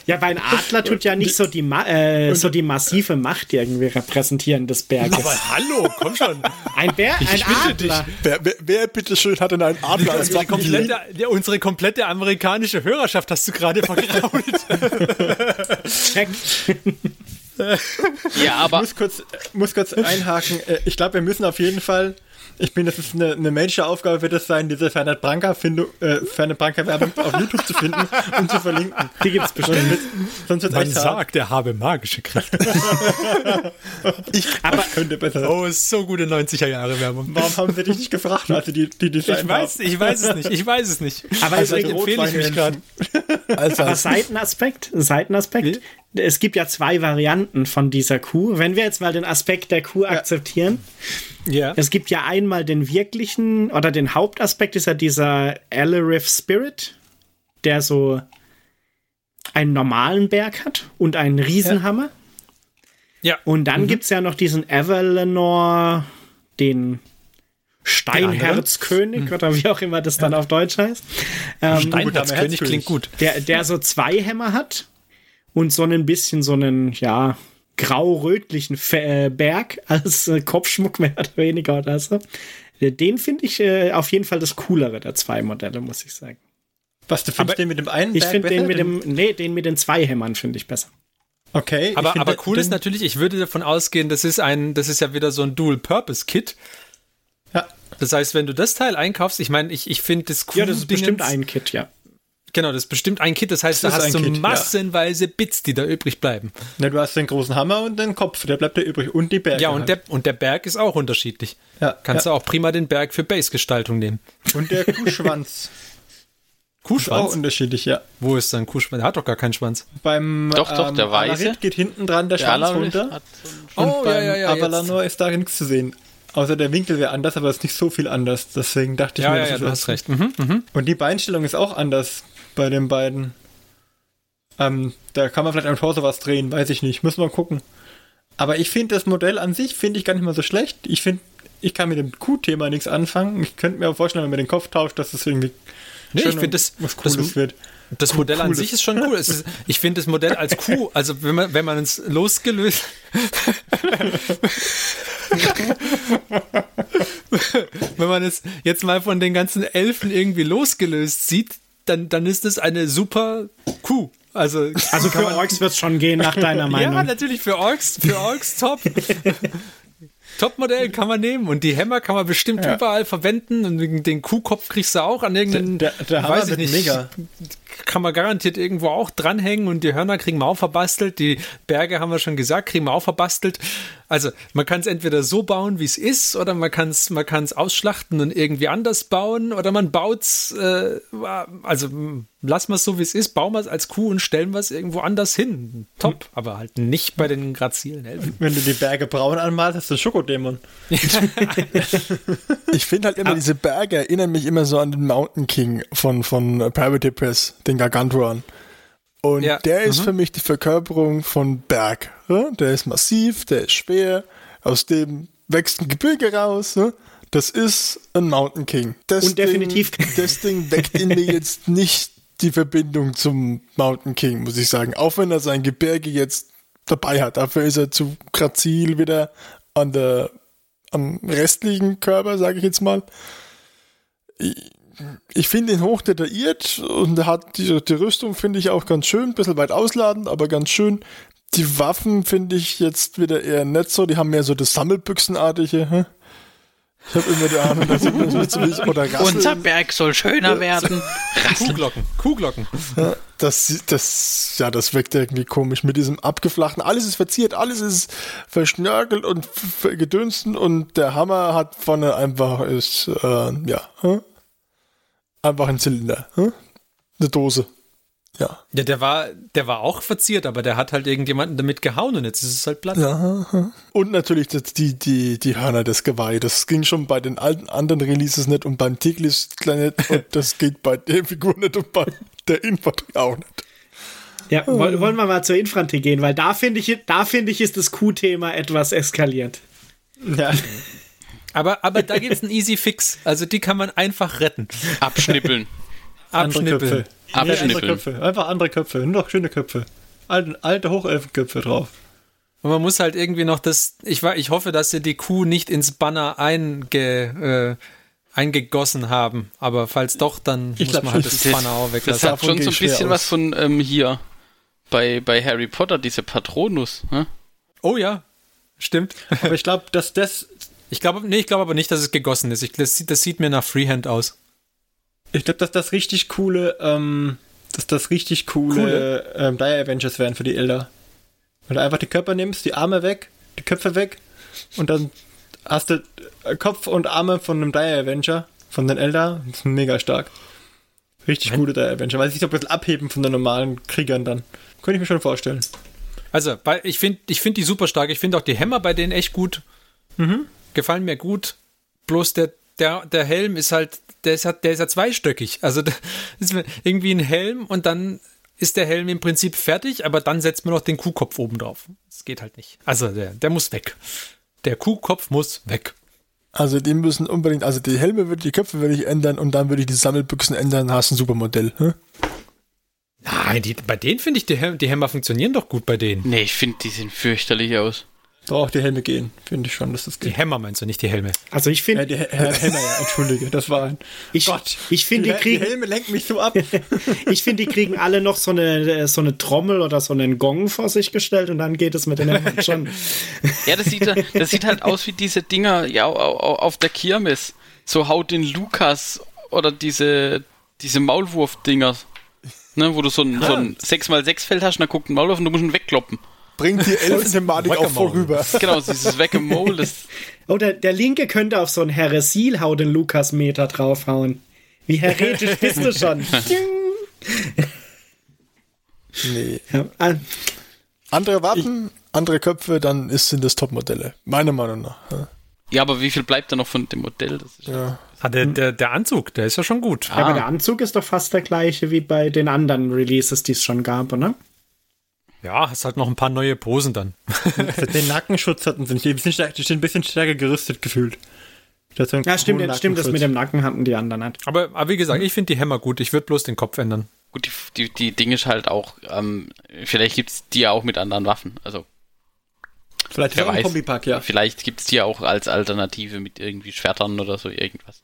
Ja, weil ein Adler tut ja nicht so die, äh, so die massive Macht irgendwie repräsentieren des Berges. Aber hallo, komm schon. Ein Bär, ein Adler. Wer, wer, wer bitteschön hat denn einen Adler als Unsere komplette, ja, unsere komplette amerikanische Hörerschaft hast du gerade vergrault. Check. *laughs* Ja, Ich aber muss kurz, muss kurz einhaken. Äh, Ich glaube, wir müssen auf jeden Fall. Ich bin, das ist eine, eine Menschenaufgabe, wird es sein, diese Fernet Branca Findung, äh, Branca Werbung auf YouTube zu finden und zu verlinken. Die gibt's bestimmt. Sonst wird Man echt sagt, er habe magische Kräfte. *laughs* Aber könnte besser. Oh, ist so gute 90er Jahre Werbung. Warum haben sie dich nicht gefragt, als sie die, die Design Ich weiß, ich weiß es nicht. Ich weiß es nicht. Aber also es- empfehle ich mich gerade. Als, Aber als, Seitenaspekt, Seitenaspekt. Es gibt ja zwei Varianten von dieser Kuh. Wenn wir jetzt mal den Aspekt der Kuh akzeptieren, Ja. es gibt ja einmal den wirklichen oder den Hauptaspekt ist ja dieser Alarith Spirit, der so einen normalen Berg hat und einen Riesenhammer. Ja. Und dann gibt's ja noch diesen Avalenor, den Steinherzkönig oder wie auch immer das dann auf Deutsch heißt. Ähm, Steinherzkönig Herzkönig. klingt gut. der, der so zwei Hämmer hat und so ein bisschen so einen, ja, grau-rötlichen Fe- äh, Berg *laughs* als äh, Kopfschmuck mehr oder weniger oder so. Äh, Den finde ich äh, auf jeden Fall das coolere der zwei Modelle, muss ich sagen. Was, du findest den mit dem einen Ich Berg finde den mit dem, nee, den mit den zwei Hämmern finde ich besser. Okay. ich Aber, finde aber cool ist natürlich, ich würde davon ausgehen, das ist ein, das ist ja wieder so ein Dual-Purpose-Kit. Ja. Das heißt, wenn du das Teil einkaufst, ich meine, ich, ich finde das cool. Ja, das ist bestimmt ein Kit, ja. Genau, das ist bestimmt ein Kit. Das heißt, Das da ist hast du Kit, ja. massenweise Bits, die da übrig bleiben. Ne, du hast den großen Hammer und den Kopf, der bleibt ja übrig. Und die Berge. Ja, und halt. der, und der Berg ist auch unterschiedlich. ja, Kannst ja. du auch prima den Berg für Base-Gestaltung nehmen. Und der *laughs* Kuhschwanz. Auch Kuhschwanz? unterschiedlich, ja. Wo ist sein Kuhschwanz? Der hat doch gar keinen Schwanz. Beim Doch, doch, der weiße. Alarit geht hinten dran der der Schwanz Alarith runter. so Und Oh, beim ja, ja, ja, Avalanor ist da nichts zu sehen. Außer der Winkel wäre anders, aber es ist nicht so viel anders. Deswegen dachte ich Ja, mir, ja, das ja, ist du hast recht. Mhm, mhm. Und die Beinstellung ist auch anders bei den beiden. Ähm, da kann man vielleicht am Torso was drehen, weiß ich nicht. Müssen wir gucken. Aber ich finde das Modell an sich finde ich gar nicht mal so schlecht. Ich finde, ich kann mit dem Q-Thema nichts anfangen. Ich könnte mir auch vorstellen, wenn man den Kopf tauscht, dass es irgendwie Nee, ich finde das, was das, Cooles wird. das Modell an Cooles. sich ist schon cool. Ist, *laughs* ich finde das Modell als Kuh, also wenn man, wenn man es losgelöst. *laughs* wenn man es jetzt mal von den ganzen Elfen irgendwie losgelöst sieht, dann, dann ist es eine super Kuh. Also, Also für Orks wird's schon gehen, nach deiner *laughs* ja, Meinung. natürlich für Orks, für Orks top. *laughs* Top-Modell kann man nehmen und die Hämmer kann man bestimmt überall verwenden und den Kuhkopf kriegst du auch an irgendeinen, Der- weiß ich wird nicht, mega. Kann man garantiert irgendwo auch dranhängen und die Hörner kriegen wir auch verbastelt, die Berge haben wir schon gesagt, kriegen wir auch verbastelt. Also man kann es entweder so bauen, wie es ist, oder man kann es man kann's ausschlachten und irgendwie anders bauen, oder man baut's, äh, also lassen wir es so, wie es ist, bauen wir es als Kuh und stellen wir es irgendwo anders hin. Top, aber halt nicht bei den grazilen Elfen. Wenn du die Berge braun anmalst, hast du einen Schokodämon. *laughs* ich finde halt immer, diese Berge erinnern mich immer so an den Mountain King von, von Private Press, den Gargantuan. Und Ja, der ist für mich die Verkörperung von Berg. Ja? Der ist massiv, der ist schwer, aus dem wächst ein Gebirge raus. Ne? Das ist ein Mountain King. Das Und definitiv- Ding, das Ding weckt in mir jetzt *laughs* nicht die Verbindung zum Mountain King, muss ich sagen. Auch wenn er sein Gebirge jetzt dabei hat. Dafür ist er zu grazil wieder an der, am restlichen Körper, sage ich jetzt mal. Ich, finde ihn hoch detailliert und er hat die, die Rüstung finde ich auch ganz schön, ein bisschen weit ausladend, aber ganz schön. Die Waffen finde ich jetzt wieder eher nicht so, die haben mehr so das Sammelbüchsenartige. Hä? Ich habe immer die Ahnung, dass ich das nicht so wie oder Rassel. Unser Berg soll schöner werden. Kuhglocken, Kuhglocken. Das, das, ja, das wirkt irgendwie komisch mit diesem abgeflachten. Alles ist verziert, alles ist verschnörkelt und gedünsten und der Hammer hat vorne einfach ist, äh, ja, hä? Einfach ein Zylinder, hä? eine Dose. Ja. Ja, der war, der war auch verziert, aber der hat halt irgendjemanden damit gehauen und jetzt ist es halt platt. ja. Und natürlich die, die, die Hörner des Geweih. Das ging schon bei den alten anderen Releases nicht und beim Tiglis nicht und *laughs* das geht bei der Figur nicht und bei der Infanterie auch nicht. Ja, woll- wollen wir mal zur Infanterie gehen, weil da finde ich, da finde ich, ist das Q-Thema etwas eskaliert. Ja. *laughs* Aber, aber da gibt es einen Easy Fix. Also die kann man einfach retten. Abschnippeln. *laughs* Andere Abschnippeln. Köpfe. Nee, andere Abschnippeln. Köpfe. Einfach andere Köpfe. Nur noch schöne Köpfe. Alte, alte Hochelfenköpfe drauf. Und man muss halt irgendwie noch das, ich, ich hoffe, dass sie die Kuh nicht ins Banner einge, äh, eingegossen haben. Aber falls doch, dann Ich muss glaub man halt das Das- Banner auch Das weglassen. hat Davon schon so ein bisschen aus. was von ähm, hier bei, bei Harry Potter, diese Patronus. Hä? Oh ja, stimmt. Aber ich glaube, dass das, Ich glaube, nee, ich glaube aber nicht, dass es gegossen ist. Ich, das, sieht- das sieht mir nach Freehand aus. ich glaube, dass das richtig coole, ähm, dass das richtig coole, Ähm, Dire Avengers wären für die Elder. Wenn du einfach die Körper nimmst, die Arme weg, die Köpfe weg und dann hast du äh, Kopf und Arme von einem Dire Avenger, von den Elder. Das ist mega stark. Richtig coole Dire Avenger, weil sie sich so ein bisschen abheben von den normalen Kriegern dann. Könnte ich mir schon vorstellen. Also, weil ich finde ich find die super stark. Ich finde auch die Hämmer bei denen echt gut. Gefallen mir gut. Bloß der, der, der Helm ist halt, der ist, halt- der ist ja zweistöckig. Also *laughs* ist irgendwie ein Helm und dann ist der Helm im Prinzip fertig, aber dann setzt man noch den Kuhkopf oben drauf. Das geht halt nicht. Also der, der muss weg. Der Kuhkopf muss weg. Also die müssen unbedingt, also die Helme würde, die Köpfe würde ich ändern und dann würde ich die Sammelbüchsen ändern, hast ein Supermodell. Hm? Nein, die, bei denen finde ich, die, Häm- die Hämmer funktionieren doch gut bei denen. Nee, ich finde, die sehen fürchterlich aus. Doch, die Helme gehen, finde ich schon, dass das Die geht. Hämmer meinst du, nicht die Helme. Also ich Ja, finde, die Hel- Helme, ja, entschuldige, das war ein. ich, ich finde, die die kriegen, Helme lenken mich so ab. *laughs* ich finde, die kriegen alle noch so eine, so eine Trommel oder so einen Gong vor sich gestellt und dann geht es mit den Händen schon. *laughs* Ja, das sieht, das sieht halt aus wie diese Dinger ja, au- au- auf der Kirmes. So haut den Lukas oder diese, diese Maulwurf-Dinger. Ne, wo du so ein, so ein 6x6-Feld hast und dann guckt ein Maulwurf und du musst ihn wegkloppen. Bringt die Elfen-Thematik auch vorüber. *laughs* Genau, dieses das *laughs* Oh, der, der Linke könnte auf so einen Heresil-Hau den Lukas-Meter draufhauen. Wie heretisch bist du schon? *laughs* Nee. ja, ah, Andere Waffen, andere Köpfe, dann ist, sind das Topmodelle. Meiner Meinung nach. Ja. Ja, aber wie viel bleibt da noch von dem Modell? Das ist Ja. Ah, der, der, der Anzug, der ist ja schon gut. Aber der Anzug ist doch fast der gleiche wie bei den anderen Releases, die es schon gab, oder? Ja, hast halt noch ein paar neue Posen dann. *laughs* Also den Nackenschutz hatten sie nicht. Die sind, die sind ein bisschen stärker gerüstet gefühlt. Das Ja, stimmt, stimmt, das mit dem Nacken hatten die anderen nicht. Aber, aber wie gesagt, ich finde die Hämmer gut. Ich würde bloß den Kopf ändern. Gut, die, die, die Dinge ist halt auch, ähm, vielleicht gibt's die ja auch mit anderen Waffen. Also, Vielleicht wer weiß. Kombipack, ja. vielleicht gibt's die ja auch als Alternative mit irgendwie Schwertern oder so irgendwas.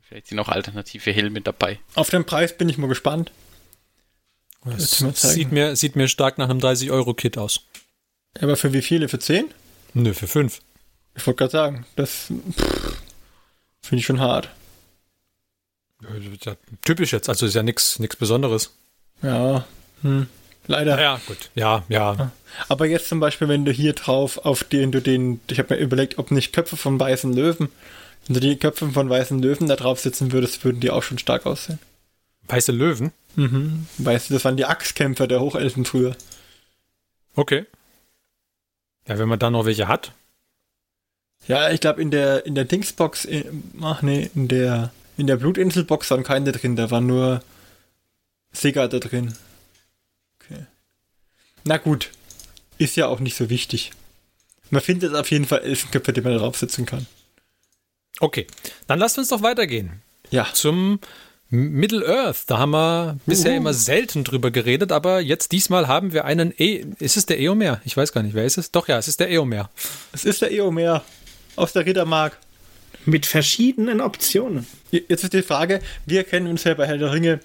Vielleicht sind auch alternative Helme dabei. Auf den Preis bin ich mal gespannt. Das sieht mir, sieht mir stark nach einem 30-Euro-Kit aus. Aber für wie viele? Für 10? Nö, für fünf. Ich wollte gerade sagen, das finde ich schon hart. Ja, typisch jetzt, also ist ja nichts Besonderes. Ja, hm. leider. Ja, gut. Ja, ja. Aber jetzt zum Beispiel, wenn du hier drauf auf den du den, ich habe mir überlegt, ob nicht Köpfe von weißen Löwen, wenn du die Köpfe von weißen Löwen da drauf sitzen würdest, würden die auch schon stark aussehen. Weiße Löwen. Mhm. Weißt du, das waren die Axtkämpfer der Hochelfen früher. Okay. Ja, wenn man da noch welche hat. Ja, ich glaube in der in der Dingsbox, in, ach nee, in der in der Blutinselbox waren keine drin, da war nur Sega da drin. Okay. Na gut, ist ja auch nicht so wichtig. Man findet auf jeden Fall Elfenköpfe, die man draufsetzen kann. Okay. Dann lasst uns doch weitergehen. Ja, Zum Middle Earth. Da haben wir bisher immer selten drüber geredet, aber jetzt diesmal haben wir einen E. Ist es der Eomer? Ich weiß gar nicht, wer ist es? Doch, ja, es ist der Eomer. es ist der Eomer aus der Rittermark. Mit verschiedenen Optionen. Jetzt ist die Frage, wir kennen uns ja bei Herr der Ringe,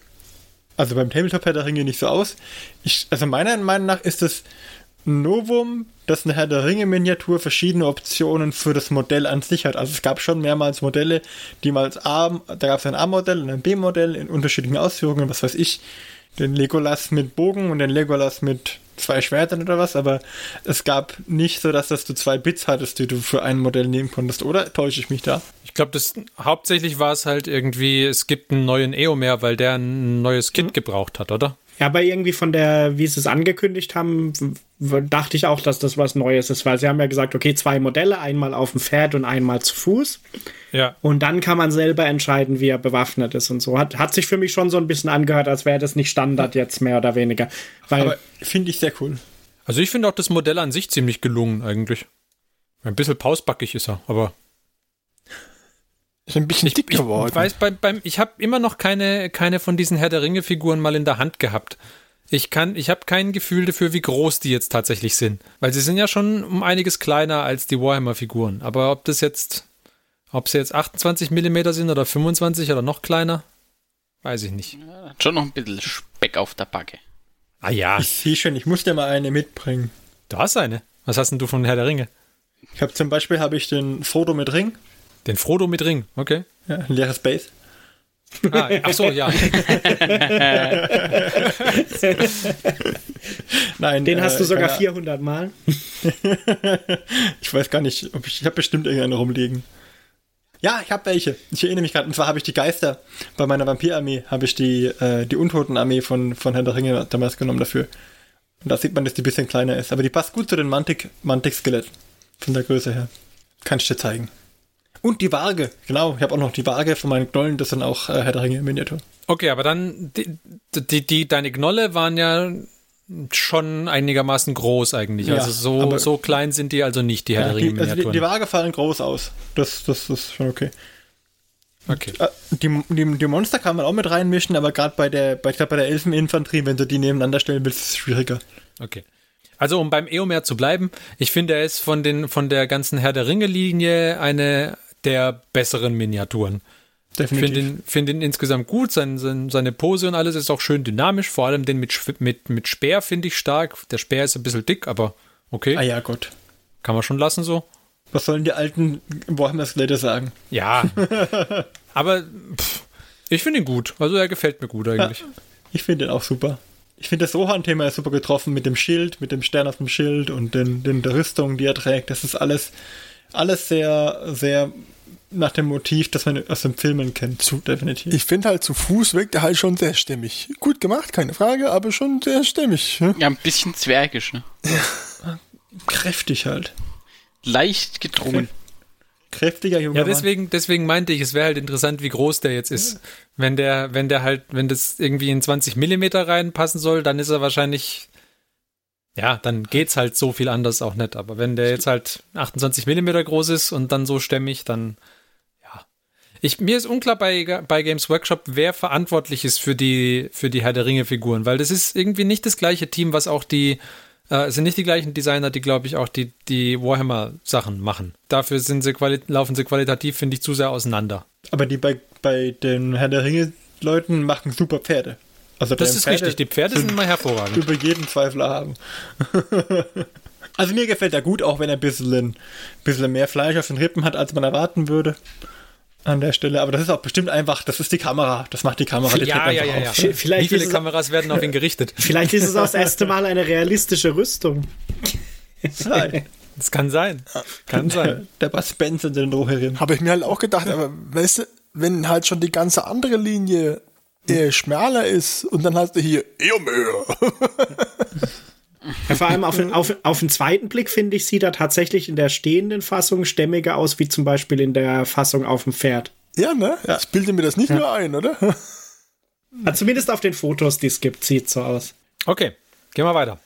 also beim Tabletop Herr der Ringe nicht so aus. Ich, also meiner Meinung nach ist es Novum, dass eine Herr der Ringe Miniatur verschiedene Optionen für das Modell an sich hat. Also es gab schon mehrmals Modelle, die mal als A, da gab es ein A-Modell und ein B-Modell in unterschiedlichen Ausführungen, was weiß ich, den Legolas mit Bogen und den Legolas mit zwei Schwertern oder was, aber es gab nicht so, dass, dass du zwei Bits hattest, die du für ein Modell nehmen konntest, oder täusche ich mich da? Ich glaube, das hauptsächlich war es halt irgendwie, es gibt einen neuen Eomer, weil der ein neues Kit gebraucht hat, oder? Ja, aber irgendwie von der, wie sie es angekündigt haben, dachte ich auch, dass das was Neues ist, weil sie haben ja gesagt, okay, zwei Modelle, einmal auf dem Pferd und einmal zu Fuß. Ja. Und dann kann man selber entscheiden, wie er bewaffnet ist und so. Hat, hat sich für mich schon so ein bisschen angehört, als wäre das nicht Standard jetzt mehr oder weniger. Weil, Aber finde ich sehr cool. Also ich finde auch das Modell an sich ziemlich gelungen eigentlich. Ein bisschen pausbackig ist er, aber Ist ein bisschen dick ich, geworden. Ich weiß, beim, beim, ich habe immer noch keine, keine von diesen Herr der Ringe-Figuren mal in der Hand gehabt. Ich kann, ich habe kein Gefühl dafür, wie groß die jetzt tatsächlich sind. Weil sie sind ja schon um einiges kleiner als die Warhammer-Figuren. Aber ob das jetzt, ob sie jetzt 28 mm sind oder 25 oder noch kleiner, weiß ich nicht. Ja, schon noch ein bisschen Speck auf der Backe. Ah ja, Ich sehe schon, ich muss dir mal eine mitbringen. du hast eine. Was hast denn du von Herr der Ringe? Ich habe zum Beispiel habe ich den Frodo mit Ring, Den Frodo mit Ring, okay. ja, ein leeres Base. Ah, ach so, ja. *laughs* Nein, Den äh, hast du sogar keine- 400 Mal. *laughs* Ich weiß gar nicht, ob ich, ich habe bestimmt irgendeine rumliegen. Ja, ich habe welche. Ich erinnere mich gerade. Und zwar habe ich die Geister bei meiner Vampirarmee, habe ich die äh, die Untotenarmee von von Herrn der Ringe damals genommen dafür. Und da sieht man, dass die ein bisschen kleiner ist, aber die passt gut zu den Mantik Mantik Skeletten von der Größe her. Kann ich dir zeigen. Und die Waage, genau. Ich habe auch noch die Waage von meinen Knollen. Das sind auch äh, Herr der Ringe Miniatur. Okay, aber dann, die, die, die, deine Knolle waren ja schon einigermaßen groß eigentlich. Ja, also so, so klein sind die also nicht, die Herr Ja, der die, also die, die Waage fallen groß aus. Das, das ist schon okay. okay. Äh, Die, die, die Monster kann man auch mit reinmischen, aber gerade bei der, bei, bei der Elfeninfanterie, wenn du die nebeneinander stellen willst, ist es schwieriger. Okay. Also um beim Eomer zu bleiben, ich finde, er ist von, den, von der ganzen Herr der Ringe-Linie eine der besseren Miniaturen. Ich Definitiv. finde ihn, find ihn insgesamt gut, sein, sein, seine Pose und alles ist auch schön dynamisch, vor allem den mit, mit, mit Speer finde ich stark. Der Speer ist ein bisschen dick, aber okay, ah ja, Gott. kann man schon lassen so. Was sollen die alten Warhammer-Skelette sagen? Ja, *laughs* aber pff, ich finde ihn gut, also er gefällt mir gut eigentlich. Ich finde den auch super. Ich finde das Rohan-Thema ist super getroffen mit dem Schild, mit dem Stern auf dem Schild und den, den, der Rüstung, die er trägt. Das ist alles, alles sehr, sehr nach dem Motiv, das man aus den Filmen kennt. Zu, definitiv. Ich finde halt zu Fuß wirkt er halt schon sehr stimmig. Gut gemacht, keine Frage, aber schon sehr stimmig. hm? Ja, ein bisschen zwergisch, ne? kräftig halt. Leicht gedrungen. Kräftiger junger Ja, Mann. deswegen, deswegen meinte ich, es wäre halt interessant, wie groß der jetzt ist. Wenn der, wenn der halt, wenn das irgendwie in 20 Millimeter reinpassen soll, dann ist er wahrscheinlich, ja, dann geht's halt so viel anders auch nicht. Aber wenn der jetzt halt 28 Millimeter groß ist und dann so stämmig, dann, ja. Ich, mir ist unklar bei, bei Games Workshop, wer verantwortlich ist für die, für die Herr der Ringe Figuren, weil das ist irgendwie nicht das gleiche Team, was auch die, äh, es sind nicht die gleichen Designer, die, glaube ich, auch die, die Warhammer-Sachen machen. Dafür sind sie laufen sie qualitativ, finde ich, zu sehr auseinander. Aber die bei, bei den Herr der Ringe-Leuten machen super Pferde. Also Das ist Pferde richtig. Die Pferde sind mal hervorragend. über jeden Zweifel haben. *laughs* also mir gefällt er gut, auch wenn er ein bisschen, bisschen mehr Fleisch auf den Rippen hat, als man erwarten würde. An der Stelle. Aber das ist auch bestimmt einfach, das ist die Kamera. Das macht die Kamera. Die Ja, ja, ja, ja. vielleicht Wie viele Kameras werden auf ihn gerichtet? *laughs* Vielleicht ist es auch das erste Mal eine realistische Rüstung. Das kann sein. Kann sein. *laughs* der Spencer in den Rohirrim. Habe ich mir halt auch gedacht, aber weißt du, wenn halt schon die ganze andere Linie eher schmaler ist und dann hast du hier Eomer. *laughs* Ja, vor allem auf, den- auf, auf den zweiten Blick, finde ich, sieht er tatsächlich in der stehenden Fassung stämmiger aus, wie zum Beispiel in der Fassung auf dem Pferd. Ja, ne? Ich bilde mir das nicht nur ein, oder? Ja, zumindest auf den Fotos, die es gibt, sieht so aus. Okay, gehen wir weiter.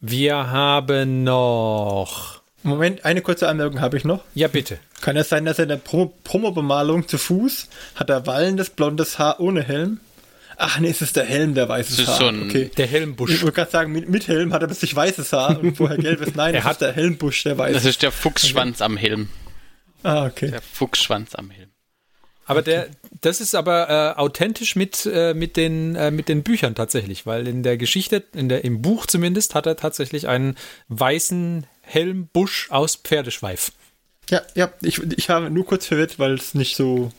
Wir haben noch. Moment, eine kurze Anmerkung habe ich noch. Ja, bitte. Kann es sein, dass er in der Pro Promo-Bemalung zu Fuß hat er wallendes blondes Haar ohne Helm? Ach nee, es ist der Helm, der weißes Das ist Haar. so ein- okay. Der Ich Helmbusch. wollte gerade sagen, mit, mit Helm hat er plötzlich weißes Haar und vorher gelbes. *laughs* Nein, Er er hat- hat der Helmbusch, der weiß. Das ist der Fuchsschwanz am Helm. ah, okay. Der Fuchsschwanz am Helm. Aber der, das ist aber äh, authentisch mit, äh, mit, den, äh, mit den Büchern tatsächlich, weil in der Geschichte, in der, im Buch zumindest, hat er tatsächlich einen weißen Helmbusch aus Pferdeschweif. Ja, ja, ich, ich habe nur kurz verwirrt, weil es nicht so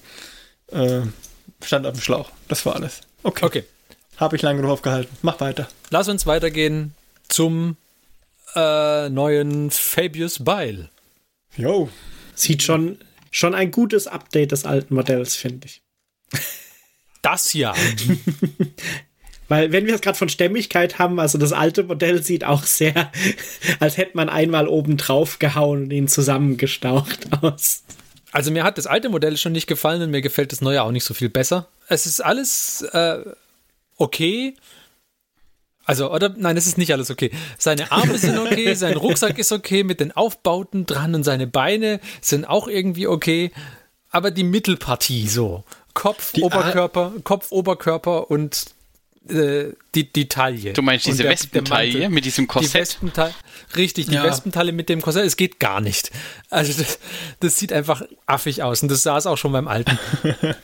äh, stand auf dem Schlauch. Das war alles. Okay. Okay, Habe ich lange genug aufgehalten. Mach weiter. lass uns weitergehen zum äh, neuen Fabius Beil. Jo. Sieht schon, schon ein gutes Update des alten Modells, finde ich. *laughs* Das ja. *laughs* Weil, wenn wir es gerade von Stämmigkeit haben, also das alte Modell sieht auch sehr, *laughs* als hätte man einmal oben drauf gehauen und ihn zusammengestaucht aus. Also mir hat das alte Modell schon nicht gefallen und mir gefällt das neue auch nicht so viel besser. Es ist alles äh, okay. Also, oder nein, es ist nicht alles okay. Seine Arme sind okay, *laughs* sein Rucksack ist okay mit den Aufbauten dran und seine Beine sind auch irgendwie okay. aber die Mittelpartie so. Kopf, Die Oberkörper, Kopf, Oberkörper und äh, die, die Taille. Du meinst diese Wespentaille mit diesem Die Korsett? Wespenteile, richtig, die Ja. Wespenteile mit dem Korsett, es geht gar nicht. Also das, das sieht einfach affig aus und das saß auch schon beim Alten. *laughs*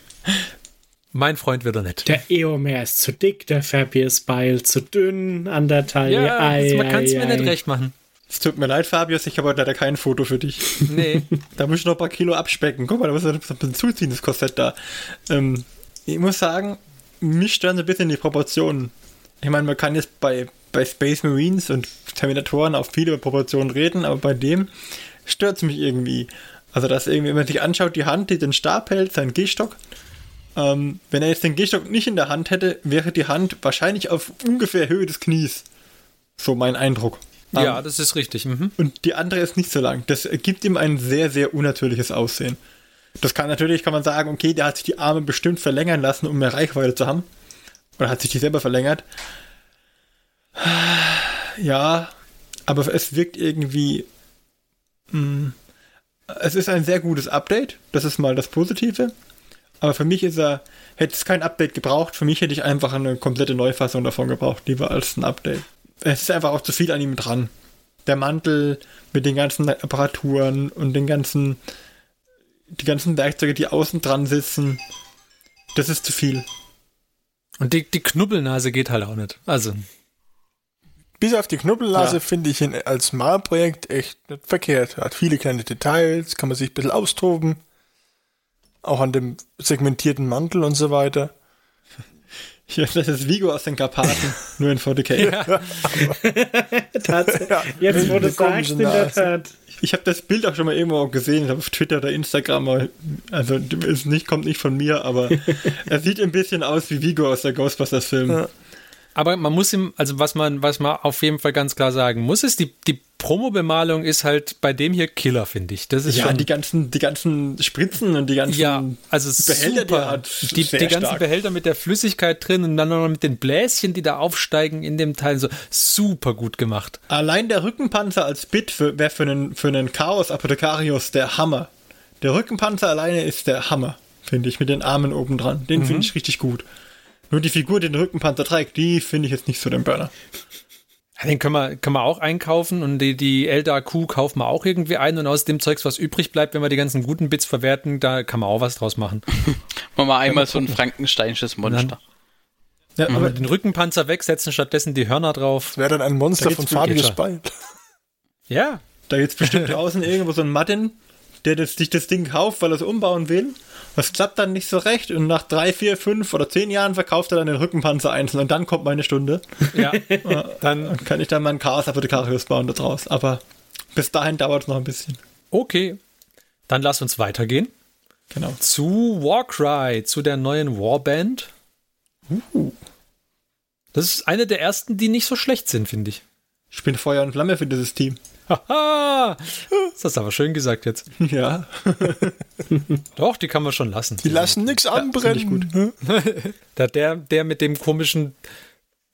mein Freund wird er nicht. Der Eomer ist zu dick, der Fabius Beil zu dünn an der Taille. ja, Ei, das, man kann es ei, mir nicht ei. recht machen. Es tut mir leid, Fabius, ich habe heute leider kein Foto für dich. Nee. *laughs* Da muss ich noch ein paar Kilo abspecken. Guck mal, da muss ich ein bisschen zuziehen, das Korsett da. Ähm, ich muss sagen, mich stören so ein bisschen die Proportionen. Ich meine, man kann jetzt bei, bei Space Marines und Terminatoren auch viel über Proportionen reden, aber bei dem stört es mich irgendwie. Also, dass irgendwie, wenn man sich anschaut, die Hand, die den Stab hält, seinen Gehstock. Ähm, wenn er jetzt den Gehstock nicht in der Hand hätte, wäre die Hand wahrscheinlich auf ungefähr Höhe des Knies. So mein Eindruck. ja, Ähm, das ist richtig. Mhm. und die andere ist nicht so lang. Das gibt ihm ein sehr, sehr unnatürliches Aussehen. Das kann natürlich, kann man sagen, okay, der hat sich die Arme bestimmt verlängern lassen, um mehr Reichweite zu haben. Oder hat sich die selber verlängert. Ja, aber es wirkt irgendwie. Mh, es ist ein sehr gutes Update. Das ist mal das Positive. Aber für mich ist er, hätte es kein Update gebraucht. Für mich hätte ich einfach eine komplette Neufassung davon gebraucht, lieber als ein Update. Es ist einfach auch zu viel an ihm dran. Der Mantel mit den ganzen Apparaturen und den ganzen, die ganzen Werkzeuge, die außen dran sitzen. Das ist zu viel. Und die, die Knubbelnase geht halt auch nicht. Also, Bis auf die Knubbellase Ja. finde ich ihn als Malprojekt echt nicht verkehrt. Hat viele kleine Details, kann man sich ein bisschen austoben. Auch an dem segmentierten Mantel und so weiter. Hier, das ist Vigo aus den Karpaten, *laughs* nur in 40k. *laughs* Tatsächlich. Ja, Jetzt, wo eine du sagst, in der. Tat. Ich habe das Bild auch schon mal irgendwo gesehen, auf Twitter oder Instagram. aber- Also ist nicht, kommt nicht von mir, aber *laughs* er sieht ein bisschen aus wie Vigo aus der Ghostbusters-Film. Ja. aber man muss ihm, also was man, was man auf jeden Fall ganz klar sagen muss, ist, die, die Promo-Bemalung ist halt bei dem hier Killer, finde ich. Das ist Ja, schon, die ganzen, die ganzen Spritzen und die ganzen ja, also Behälter, die er super. hat, die, sehr die ganzen stark. Behälter mit der Flüssigkeit drin und dann noch mit den Bläschen, die da aufsteigen in dem Teil, so super gut gemacht. Allein der Rückenpanzer als Bit wäre für einen, für einen Chaos Apothekarius der Hammer. Der Rückenpanzer alleine ist der Hammer, finde ich, mit den Armen oben dran. Den finde ich richtig gut. Nur die Figur, die den Rückenpanzer trägt, die finde ich jetzt nicht so den Burner. Ja, Den können wir, können wir auch einkaufen und die, die Eldar Kuh kaufen wir auch irgendwie ein und aus dem Zeugs, was übrig bleibt, wenn wir die ganzen guten Bits verwerten, da kann man auch was draus machen. *laughs* Machen wir einmal so ein frankensteinisches Monster. Ja, Aber aber den Rückenpanzer wegsetzen, stattdessen die Hörner drauf. Wäre dann ein Monster Da von wirklich. Beil. *laughs* Ja, da gibt's bestimmt *laughs* draußen irgendwo so einen Martin, der das, sich das Ding kauft, weil er es umbauen will. Das klappt dann nicht so recht und nach drei, vier, fünf oder zehn Jahren verkauft er dann den Rückenpanzer einzeln und dann kommt meine Stunde. ja. Dann, kann ich dann meinen Chaos Apothekarius bauen da draus. Aber bis dahin dauert es noch ein bisschen. okay. Dann lass uns weitergehen Genau. zu Warcry, zu der neuen Warband. Uh. Das ist eine der ersten, die nicht so schlecht sind, finde ich. Ich bin Feuer und Flamme für dieses Team. Haha! Das hast du aber schön gesagt jetzt. Ja. *laughs* Doch, die kann man schon lassen. Die lassen nichts anbrennen. find *laughs* Der, der, der mit dem komischen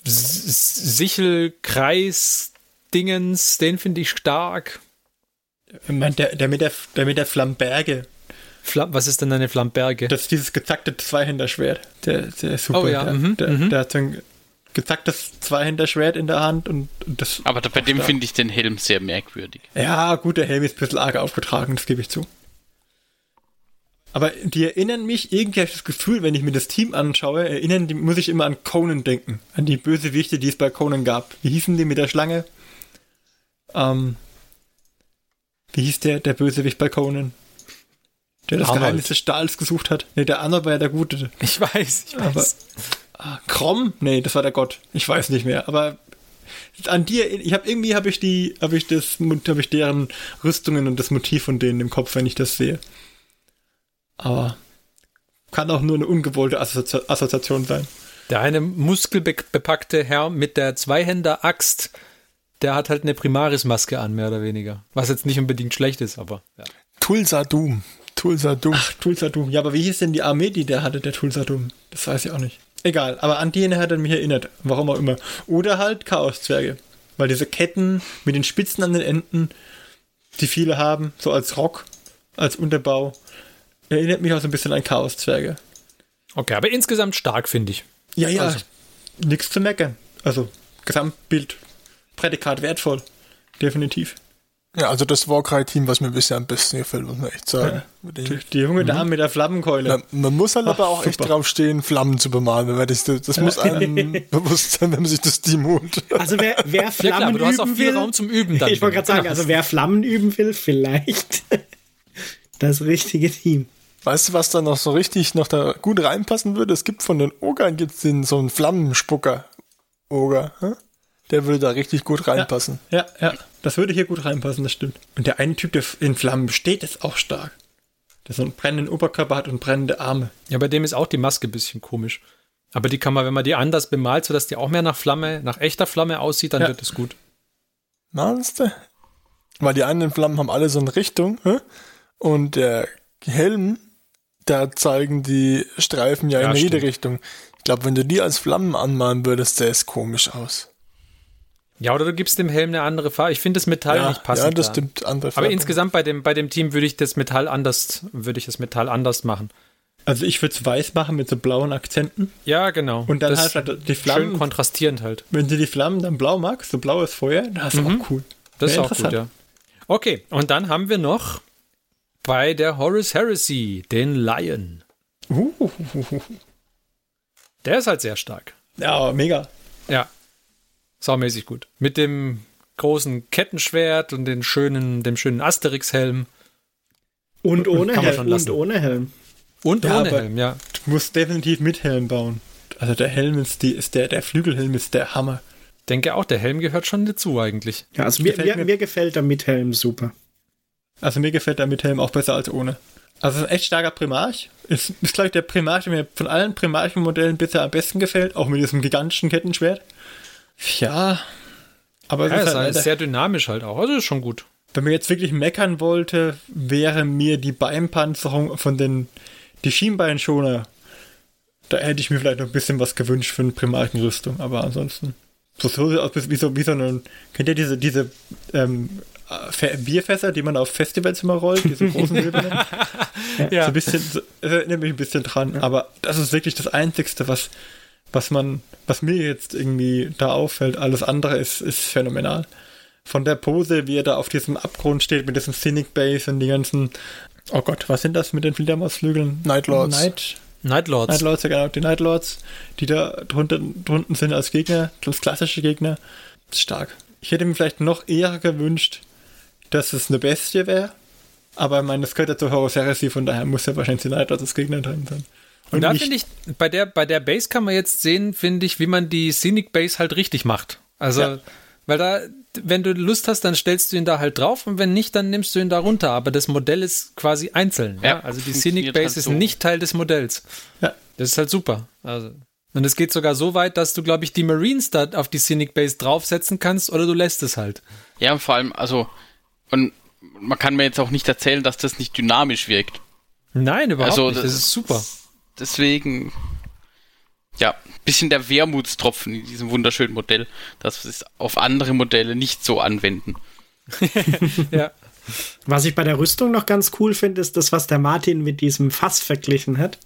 Sichelkreis-Dingens, den finde ich stark. Ich mein, der, der, mit der, der mit der Flamberge. Flam was ist denn eine Flamberge? Das ist dieses gezackte Zweihänderschwert. Der, der ist super. Oh ja, der, mhm, der, mhm. der hat so ein gezacktes Zweihänderschwert in der Hand und, und das. Aber bei dem finde ich den Helm sehr merkwürdig. Ja, gut, der Helm ist ein bisschen arg aufgetragen, das gebe ich zu. Aber die erinnern mich, irgendwie habe ich das Gefühl, wenn ich mir das Team anschaue, erinnern die, muss ich immer an Conan denken. An die Bösewichte, die es bei Conan gab. Wie hießen die mit der Schlange? Ähm, wie hieß der, der Bösewicht bei Conan? Der das Arnold. Geheimnis des Stahls gesucht hat. Nee, der Arnold war ja der Gute. Ich weiß, ich Aber, weiß. ah, Krom? Nee, das war der Gott. Ich weiß nicht mehr. Aber an dir, ich habe irgendwie habe ich die, habe ich das, habe ich deren Rüstungen und das Motiv von denen im Kopf, wenn ich das sehe. Aber kann auch nur eine ungewollte Assozi Assoziation sein. Der eine muskelbepackte Herr mit der Zweihänder-Axt, der hat halt eine Primaris-Maske an, mehr oder weniger. Was jetzt nicht unbedingt schlecht ist, aber ja. Tulsa Doom. Tulsa Doom. Ach, Tulsadum. Ja, aber wie hieß denn die Armee, die der hatte, der Tulsadum? Das weiß ich auch nicht. Egal, aber an den hat er mich erinnert. Warum auch immer. Oder halt Chaoszwerge. Weil diese Ketten mit den Spitzen an den Enden, die viele haben, so als Rock, als Unterbau, Erinnert mich auch so ein bisschen an Chaos-Zwerge. Okay, aber insgesamt stark, finde ich. Ja, ja, Also. nichts zu meckern. Also, Gesamtbild, Prädikat wertvoll. Definitiv. Ja, also das Warcry-Team, was mir bisher am besten gefällt, muss man echt sagen. Den- Die, die junge Dame mit der Flammenkeule. Na, man muss halt Ach, aber auch echt super. drauf stehen, Flammen zu bemalen. Man das, das muss einem *laughs* bewusst sein, wenn man sich das Team holt. Also wer, wer Ja Flammen klar, aber du hast auch üben viel will, Raum zum Üben dann. *laughs* ich wollte gerade sagen, also wer Flammen üben will, vielleicht *laughs* das richtige Team. Weißt du, was da noch so richtig noch da gut reinpassen würde? Es gibt von den Ogern gibt's den so einen Flammenspucker. Oger, hä? Der würde da richtig gut reinpassen. Ja, ja, das würde hier gut reinpassen, das stimmt. Und der eine Typ, der in Flammen steht, ist auch stark. Der so einen brennenden Oberkörper hat und brennende Arme. Ja, bei dem ist auch die Maske ein bisschen komisch. Aber die kann man, wenn man die anders bemalt, sodass die auch mehr nach Flamme, nach echter Flamme aussieht, dann Ja. wird es gut. Meinst du? Weil die anderen Flammen haben alle so eine Richtung, hä? Und der Helm, da zeigen die Streifen ja, Ja, in jede stimmt. Richtung. Ich glaube, wenn du die als Flammen anmalen würdest, sähe es komisch aus. Ja, oder du gibst dem Helm eine andere Farbe. Ich finde das Metall ja, nicht passend. ja, das da. stimmt. Andere Aber Färbung. insgesamt bei dem, bei dem Team würde ich das Metall anders, würde ich das Metall anders machen. Also ich würde es weiß machen mit so blauen Akzenten. Ja, genau. Und dann das halt die schön Flammen. kontrastierend halt. Wenn du die Flammen dann blau magst, so blaues Feuer, das ist auch cool. Das ist auch gut, ja. Okay, und dann haben wir noch bei der Horus Heresy den Lion. Uh, Der ist halt sehr stark. ja, mega. Ja. Saumäßig gut. Mit dem großen Kettenschwert und den schönen, dem schönen Asterix-Helm. Und ohne Helm. schon Und ohne Helm. Und Ja, ohne Helm, ja. Du musst definitiv mit Helm bauen. Also der Helm ist, die, ist der, der Flügelhelm ist der Hammer. Denke auch, der Helm gehört schon dazu eigentlich. Ja, also mir, Gefällt mir, mir. gefällt der mit Helm super. Also mir gefällt der mit Helm auch besser als ohne. Also es ist ein echt starker Primarch. Ist, ist glaube ich, der Primarch, der mir von allen Primarchen-Modellen bisher am besten gefällt. Auch mit diesem gigantischen Kettenschwert. Ja, aber es Ja, ist ist halt, halt sehr dynamisch halt auch. Also ist schon gut. wenn man jetzt wirklich meckern wollte, wäre mir die Beinpanzerung von den die Schienbeinschoner. Da hätte ich mir vielleicht noch ein bisschen was gewünscht für eine Primarchenrüstung, aber ansonsten. So so sieht aus wie so, wie so eine. Kennt ihr diese, diese ähm, äh, Bierfässer, die man auf Festivals immer rollt, diese *laughs* großen silbernen? So Ja. ein bisschen, so, erinnert mich ein bisschen dran, aber das ist wirklich das Einzigste, was, was man, was mir jetzt irgendwie da auffällt. Alles andere ist, ist phänomenal. Von der Pose, wie er da auf diesem Abgrund steht, mit diesem Cynic Base und die ganzen, oh Gott, was sind das mit den Fledermausflügeln? Night Lords. Night, Nightlords. Night Lords, ja genau, die Night Lords, die da drunter, drunten sind als Gegner, als klassische Gegner. Stark. Ich hätte mir vielleicht noch eher gewünscht, dass es eine Bestie wäre. Aber ich meine, das gehört ja zur Horus Heresy, von daher muss ja wahrscheinlich die Night Lords als Gegner drin sein. Und da nicht- finde ich, bei der, bei der Base kann man jetzt sehen, finde ich, wie man die Scenic Base halt richtig macht. Also, Ja. weil da, wenn du Lust hast, dann stellst du ihn da halt drauf und wenn nicht, dann nimmst du ihn da runter. Aber das Modell ist quasi einzeln. Ja? Ja, Also die Scenic Base halt ist so. nicht Teil des Modells. Ja. Das ist halt super. Also. Und es geht sogar so weit, dass du, glaube ich, die Marines da auf die Scenic Base draufsetzen kannst oder du lässt es halt. Ja, und vor allem, also, und man kann mir jetzt auch nicht erzählen, dass das nicht dynamisch wirkt. Nein, überhaupt Also, nicht. Das ist super. Deswegen, ja, bisschen der Wermutstropfen in diesem wunderschönen Modell, dass wir es auf andere Modelle nicht so anwenden. *laughs* Ja. Was ich bei der Rüstung noch ganz cool finde, ist das, was der Martin mit diesem Fass verglichen hat.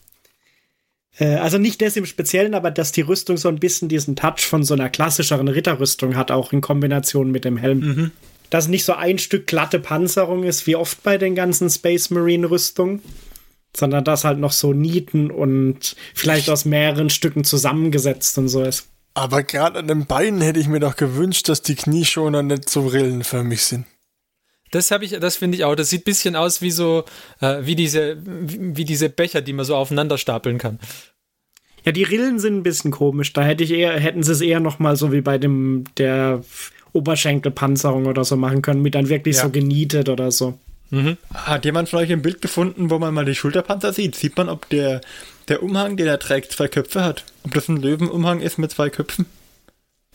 Äh, Also nicht das im Speziellen, aber dass die Rüstung so ein bisschen diesen Touch von so einer klassischeren Ritterrüstung hat, auch in Kombination mit dem Helm. Dass nicht so ein Stück glatte Panzerung ist, wie oft bei den ganzen Space Marine Rüstungen, sondern dass halt noch so Nieten und vielleicht aus mehreren Stücken zusammengesetzt und so ist. Aber gerade an den Beinen hätte ich mir doch gewünscht, dass die Knieschoner nicht so rillenförmig sind. Das habe ich, das finde ich auch. Das sieht ein bisschen aus wie so, äh, wie diese, wie, wie diese Becher, die man so aufeinander stapeln kann. Ja, die Rillen sind ein bisschen komisch. Da hätte ich eher, hätten sie es eher noch mal so wie bei dem der Oberschenkelpanzerung oder so machen können, mit dann wirklich Ja. so genietet oder so. Hat jemand von euch ein Bild gefunden, wo man mal die Schulterpanzer sieht? Sieht man, ob der, der Umhang, den er trägt, zwei Köpfe hat? Ob das ein Löwenumhang ist mit zwei Köpfen?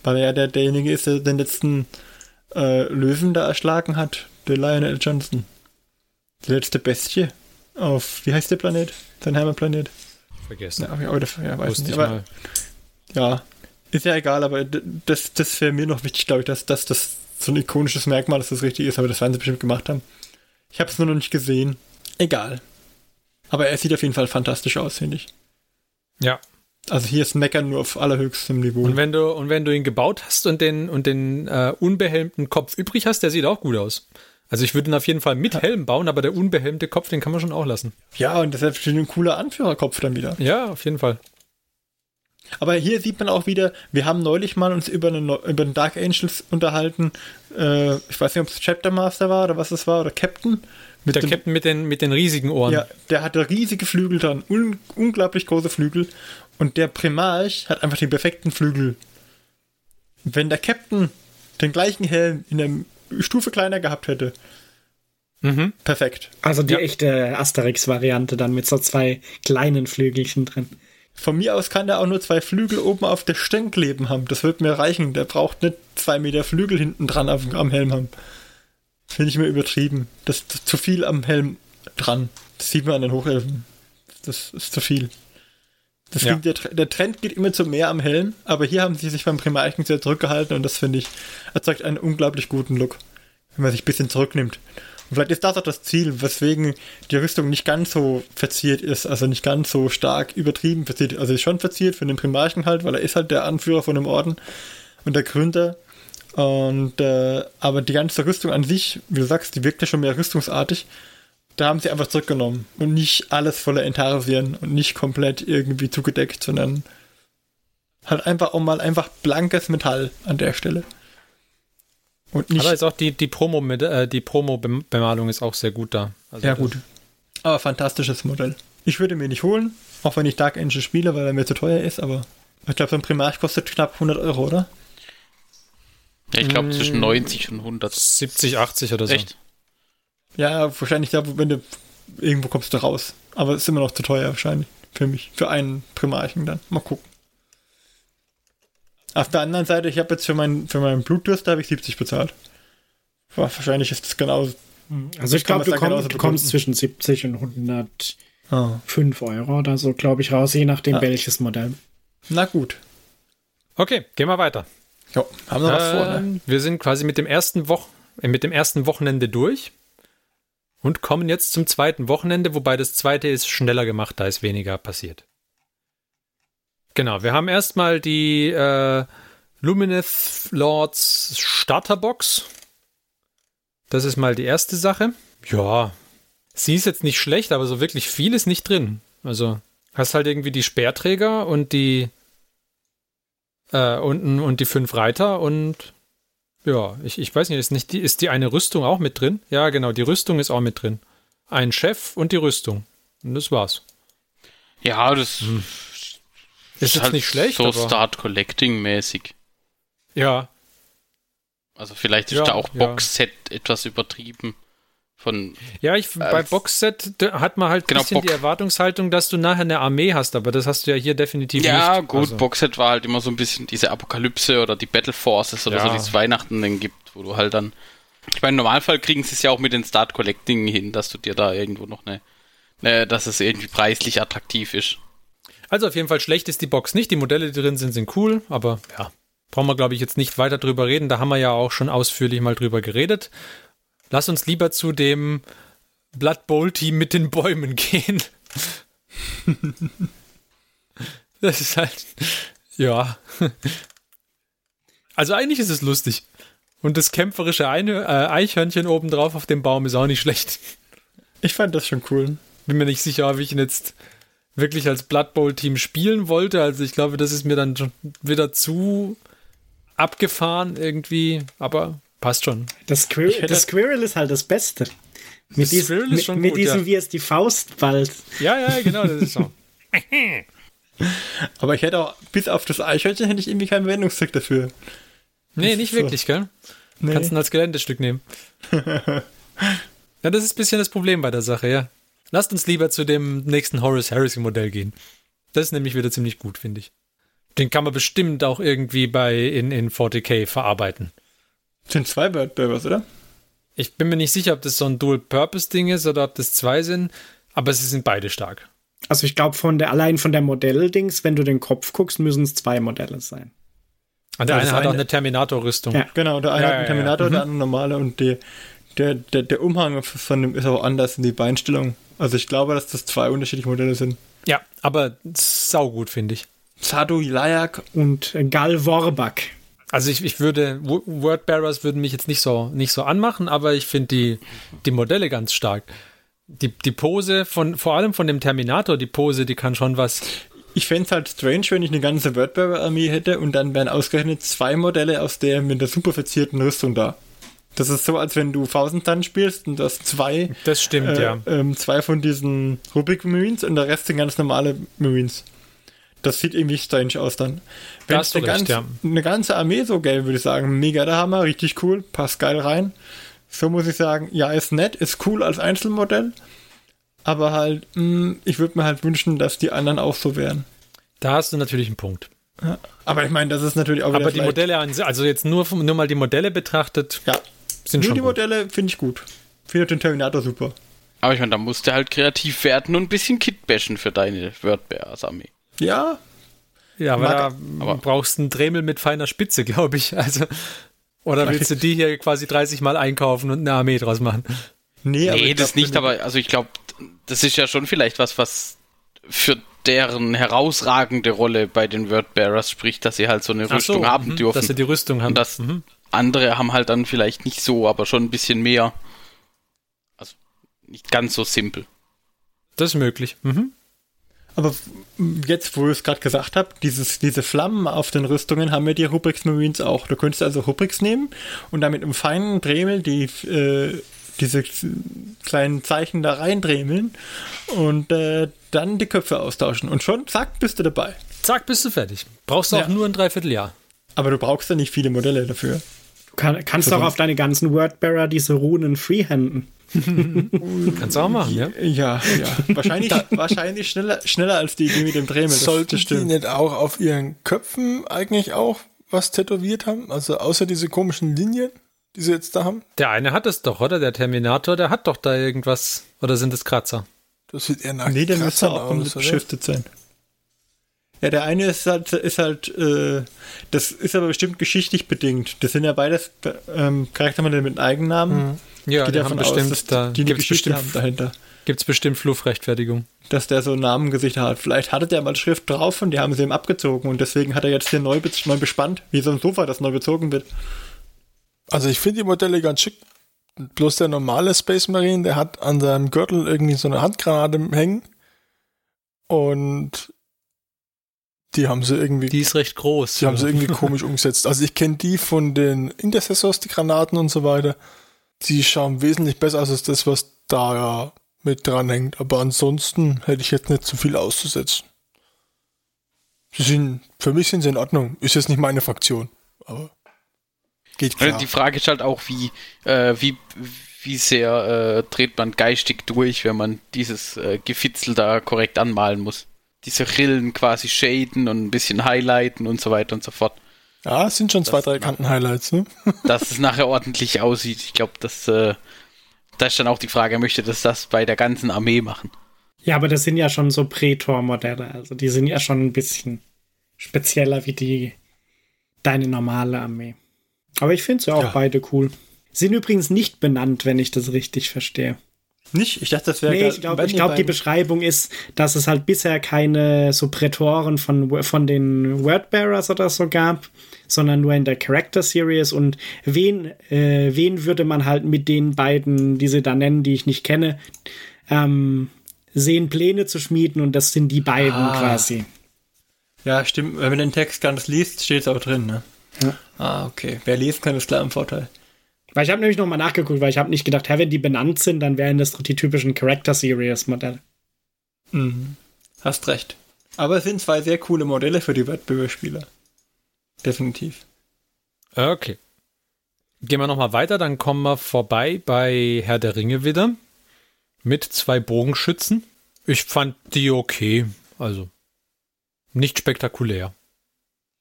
Weil er ja der, derjenige ist, der den letzten äh, Löwen da erschlagen hat, der Lionel Johnson. Die letzte Bestie auf, wie heißt der Planet? Sein Heimatplanet? Vergessen. Ja, wieder, ja, weiß Wusste nicht. ich Aber, mal. ja, ist ja egal, aber das, das wäre mir noch wichtig, glaube ich, dass, dass das so ein ikonisches Merkmal, dass das richtig ist, aber das werden sie bestimmt gemacht haben. Ich habe es nur noch nicht gesehen. Egal. Aber er sieht auf jeden Fall fantastisch aus, finde ich. Ja. Also hier ist Meckern nur auf allerhöchstem Niveau. Und wenn du, und wenn du ihn gebaut hast und den, und den äh, unbehelmten Kopf übrig hast, der sieht auch gut aus. Also ich würde ihn auf jeden Fall mit Helm bauen, aber der unbehelmte Kopf, den kann man schon auch lassen. ja, und das ist ein cooler Anführerkopf dann wieder. Ja, auf jeden Fall. Aber hier sieht man auch wieder, wir haben neulich mal uns über, eine, über den Dark Angels unterhalten. Äh, ich weiß nicht, ob es Chapter Master war oder was es war, oder Captain. Mit Der dem- Captain mit den, mit den riesigen Ohren. Ja, der hatte riesige Flügel dran, un unglaublich große Flügel. Und der Primarch hat einfach den perfekten Flügel. Wenn der Captain den gleichen Helm in der Stufe kleiner gehabt hätte, Mhm. perfekt. Also die Ja. echte Asterix-Variante dann mit so zwei kleinen Flügelchen drin. Von mir aus kann der auch nur zwei Flügel oben auf der Stirn kleben haben. Das wird mir reichen. Der braucht nicht zwei Meter Flügel hinten dran am Helm haben. Finde ich mir übertrieben. Das ist zu viel am Helm dran. Das sieht man an den Hochelfen. Das ist zu viel. Das Ja. der, der Trend geht immer zu mehr am Helm, aber hier haben sie sich beim Primarchen sehr zurückgehalten und das finde ich, erzeugt einen unglaublich guten Look, wenn man sich ein bisschen zurücknimmt. Und vielleicht ist das auch das Ziel, weswegen die Rüstung nicht ganz so verziert ist, also nicht ganz so stark übertrieben verziert. Also ist schon verziert für den Primarchen halt, weil er ist halt der Anführer von dem Orden und der Gründer. Und äh, aber die ganze Rüstung an sich, wie du sagst, die wirkt ja schon mehr rüstungsartig. Da haben sie einfach zurückgenommen und nicht alles voller Intarsien und nicht komplett irgendwie zugedeckt, sondern halt einfach auch mal einfach blankes Metall an der Stelle. Und nicht Aber ist auch die, die Promo mit, äh, die Promo-Bemalung ist auch sehr gut da. Also Ja, gut. Aber fantastisches Modell. Ich würde mir nicht holen, auch wenn ich Dark Angel spiele, weil er mir zu teuer ist, aber ich glaube, so ein Primarch kostet knapp 100 Euro, oder? Ja, ich glaube zwischen 90 und 100. 70, 80 oder so. Echt? Ja, wahrscheinlich da, wenn du irgendwo kommst du raus. Aber es ist immer noch zu teuer wahrscheinlich für mich. Für einen Primarchen dann. Mal gucken. Auf der anderen Seite, ich habe jetzt für meinen für meinen Blutdurst, da habe ich 70 bezahlt. Wahrscheinlich ist das genauso. Also ich kann glaube, du, komm, du kommst zwischen 70 und 105 Ah. Euro oder so, glaube ich, raus, je nachdem Ah. welches Modell. Na gut. Okay, gehen wir weiter. Jo, haben wir was vor, ne? Ähm, Wir sind quasi mit dem ersten Woch äh, mit dem ersten Wochenende durch und kommen jetzt zum zweiten Wochenende, wobei das zweite ist schneller gemacht, da ist weniger passiert. Genau, wir haben erstmal die äh, Lumineth Lords Starterbox. Das ist mal die erste Sache. Ja, sie ist jetzt nicht schlecht, aber so wirklich viel ist nicht drin. Also hast halt irgendwie die Speerträger und die äh, und, und die fünf Reiter und ja, ich, ich weiß nicht, ist nicht die, ist die eine Rüstung auch mit drin? Ja, genau, die Rüstung ist auch mit drin. Ein Chef und die Rüstung. Und das war's. Ja, das Ist jetzt nicht schlecht, so aber Start Collecting mäßig. ja, Also vielleicht ist Ja, da auch ja. Boxset etwas übertrieben. Von ja, ich bei Boxset hat man halt ein Genau, bisschen Box- die Erwartungshaltung, dass du nachher eine Armee hast, aber das hast du ja hier definitiv ja, nicht. gut, Also, Boxset war halt immer so ein bisschen diese Apokalypse oder die Battle Forces oder Ja. so, die es Weihnachten dann gibt, wo du halt dann. Ich meine, im Normalfall kriegen sie es ja auch mit den Start Collecting hin, dass du dir da irgendwo noch eine, ne, dass es irgendwie preislich attraktiv ist. Also auf jeden Fall schlecht ist die Box nicht. Die Modelle, die drin sind, sind cool, aber ja, brauchen wir glaube ich jetzt nicht weiter drüber reden. Da haben wir ja auch schon ausführlich mal drüber geredet. Lass uns lieber zu dem Blood Bowl Team mit den Bäumen *laughs* gehen. das ist halt, ja. Also eigentlich ist es lustig. Und das kämpferische Eine, äh, Eichhörnchen obendrauf auf dem Baum ist auch nicht schlecht. Ich fand das schon cool. Bin mir nicht sicher, ob ich ihn jetzt wirklich als Blood Bowl Team spielen wollte. Also ich glaube, das ist mir dann schon wieder zu abgefahren irgendwie, aber passt schon. Das, Squir das Squirrel ist halt das Beste. Mit, Das dies, mit, schon mit gut, diesem, ja. wie es die Faust ballt. Ja, ja, genau, das ist so. *laughs* Aber ich hätte auch, bis auf das Eichhörnchen hätte ich irgendwie keinen Wendungszweck dafür. Nee, nicht so. wirklich, gell? Nee. Kannst ihn als Geländestück nehmen. *laughs* ja, das ist ein bisschen das Problem bei der Sache, ja. Lasst uns lieber zu dem nächsten Horace Harrison Modell gehen. Das ist nämlich wieder ziemlich gut, finde ich. Den kann man bestimmt auch irgendwie bei in, in 40k verarbeiten. sind zwei Bird Beavers, oder? Ich bin mir nicht sicher, ob das so ein Dual-Purpose-Ding ist oder ob das zwei sind, aber sie sind beide stark. Also ich glaube, von der, allein von der Modelldings, wenn du den Kopf guckst, müssen es zwei Modelle sein. Und der Ja, eine hat auch eine- eine Terminator-Rüstung. Ja. Genau, der eine Ja, hat ja, einen ja. Terminator, der Mhm. andere normale und die, der, der, der Umhang von dem ist auch anders in die Beinstellung. Also ich glaube, dass das zwei unterschiedliche Modelle sind. Ja, aber saugut, finde ich. Sadu Ilayak Und Gal Worbak. Also ich, ich würde, Wo- Wordbearers würden mich jetzt nicht so, nicht so anmachen, aber ich finde die, die Modelle ganz stark. Die, die Pose von, vor allem von dem Terminator, die Pose, die kann schon was. Ich fände es halt strange, wenn ich eine ganze Wordbearer-Armee hätte und dann wären ausgerechnet zwei Modelle aus der mit der super verzierten Rüstung da. Das ist so, als wenn du Sun spielst und du hast zwei, Das stimmt, äh, ja. ähm, zwei von diesen Rubik Marines und der Rest sind ganz normale Marines. Das sieht irgendwie strange aus dann. Wenn es eine, ganz, ja. eine ganze Armee so gäbe, würde ich sagen, mega der Hammer, richtig cool, passt geil rein. So muss ich sagen, ja, ist nett, ist cool als Einzelmodell, aber halt, mh, ich würde mir halt wünschen, dass die anderen auch so wären. Da hast du natürlich einen Punkt. Aber ich meine, das ist natürlich auch Aber die Modelle, also jetzt nur, nur mal die Modelle betrachtet, Ja, sind nur schon die. Modelle finde ich gut. Finde den Terminator super. Aber ich meine, da musst du halt kreativ werden und ein bisschen Kit bashen für deine Wordbears-Armee. Ja, Ja, aber Mag- da aber- brauchst du einen Dremel mit feiner Spitze, glaube ich. Also, oder willst du die hier quasi 30 Mal einkaufen und eine Armee draus machen? nee, aber nee, das glaub, nicht, aber also ich glaube, das ist ja schon vielleicht was, was für deren herausragende Rolle bei den Wordbearers spricht, dass sie halt so eine Ach Rüstung so, haben mhm, dürfen. Dass sie die Rüstung haben. Und das Mhm. Andere haben halt dann vielleicht nicht so, aber schon ein bisschen mehr. Also nicht ganz so simpel. Das ist möglich. Mhm. Aber jetzt, wo ich es gerade gesagt habe, dieses, diese Flammen auf den Rüstungen haben ja die Rubrix Marines auch. Du könntest also Rubrix nehmen und dann mit einem feinen Dremel die, äh, diese kleinen Zeichen da reindremeln und äh, dann die Köpfe austauschen. Und schon, zack, bist du dabei. Zack, bist du fertig. Brauchst du Ja. auch nur ein Dreivierteljahr. Aber du brauchst ja nicht viele Modelle dafür. Du kann, kannst doch auf deine ganzen Wordbearer diese Runen freehanden. *laughs* Kannst du auch machen, ja? Ja, ja. Wahrscheinlich, wahrscheinlich schneller, schneller als die Idee mit dem Dremel. Sollten das die stimmt. nicht auch auf ihren Köpfen eigentlich auch was tätowiert haben? Also außer diese komischen Linien, die sie jetzt da haben? Der eine hat es doch, oder? Der Terminator, der hat doch da irgendwas. Oder sind es Kratzer? Das sieht eher nach Nee, der müsste Kratzern auch aus, beschriftet sein. Ja, der eine ist halt, ist halt, äh, das ist aber bestimmt geschichtlich bedingt. Das sind ja beides ähm, Charaktermodelle mit Eigennamen. Ja, Geht die davon haben bestimmt, aus, dass da die gibt's bestimmt, haben dahinter. gibt's bestimmt Fluchrechtfertigung. Dass der so Namengesichter hat. Vielleicht hatte der mal Schrift drauf und die haben sie ihm abgezogen und deswegen hat er jetzt hier neu, neu bespannt, wie so ein Sofa, das neu bezogen wird. Also ich finde die Modelle ganz schick. Bloß der normale Space Marine, der hat an seinem Gürtel irgendwie so eine Handgranate hängen. Und die haben sie irgendwie, Die die, ist recht groß. haben sie irgendwie *laughs* komisch umgesetzt. Also ich kenne die von den Intercessors, die Granaten und so weiter. Die schauen wesentlich besser aus als das, was da ja mit dran hängt. Aber ansonsten hätte ich jetzt nicht zu viel auszusetzen. Sie sind, für mich sind sie in Ordnung. Ist jetzt nicht meine Fraktion. Aber geht klar. Die Frage ist halt auch, wie, äh, wie, wie sehr äh, dreht man geistig durch, wenn man dieses äh, Gefitzel da korrekt anmalen muss. Diese Rillen quasi shaden und ein bisschen highlighten und so weiter und so fort. Ja, es sind schon zwei, drei Kanten-Highlights, ne? *laughs* Dass es nachher ordentlich aussieht. Ich glaube, das, äh, da ist dann auch die Frage, er möchte das das bei der ganzen Armee machen. Ja, aber das sind ja schon so Prätor-Modelle. Also die sind ja schon ein bisschen spezieller wie die deine normale Armee. Aber ich finde sie auch Ja. beide cool. Sind übrigens nicht benannt, wenn ich das richtig verstehe. Nicht? Ich dachte, das wäre Nee, ich glaube, glaub, die Beschreibung ist, dass es halt bisher keine so Prätoren von, von den Wordbearers oder so gab, sondern nur in der Character Series. Und wen, äh, wen würde man halt mit den beiden, die sie da nennen, die ich nicht kenne, ähm, sehen, Pläne zu schmieden und das sind die beiden Ah. quasi. Ja, stimmt. Wenn man den Text ganz liest, steht es auch drin, ne? Ja. Ah, okay. Wer lesen kann, ist klar im Vorteil. Weil ich habe nämlich nochmal nachgeguckt, weil ich habe nicht gedacht, hä, wenn die benannt sind, dann wären das doch die typischen Character Series Modelle. Mhm. Hast recht. Aber es sind zwei sehr coole Modelle für die Wettbewerbsspieler. Definitiv. Okay. Gehen wir nochmal weiter, dann kommen wir vorbei bei Herr der Ringe wieder. Mit zwei Bogenschützen. Ich fand die okay. Also nicht spektakulär.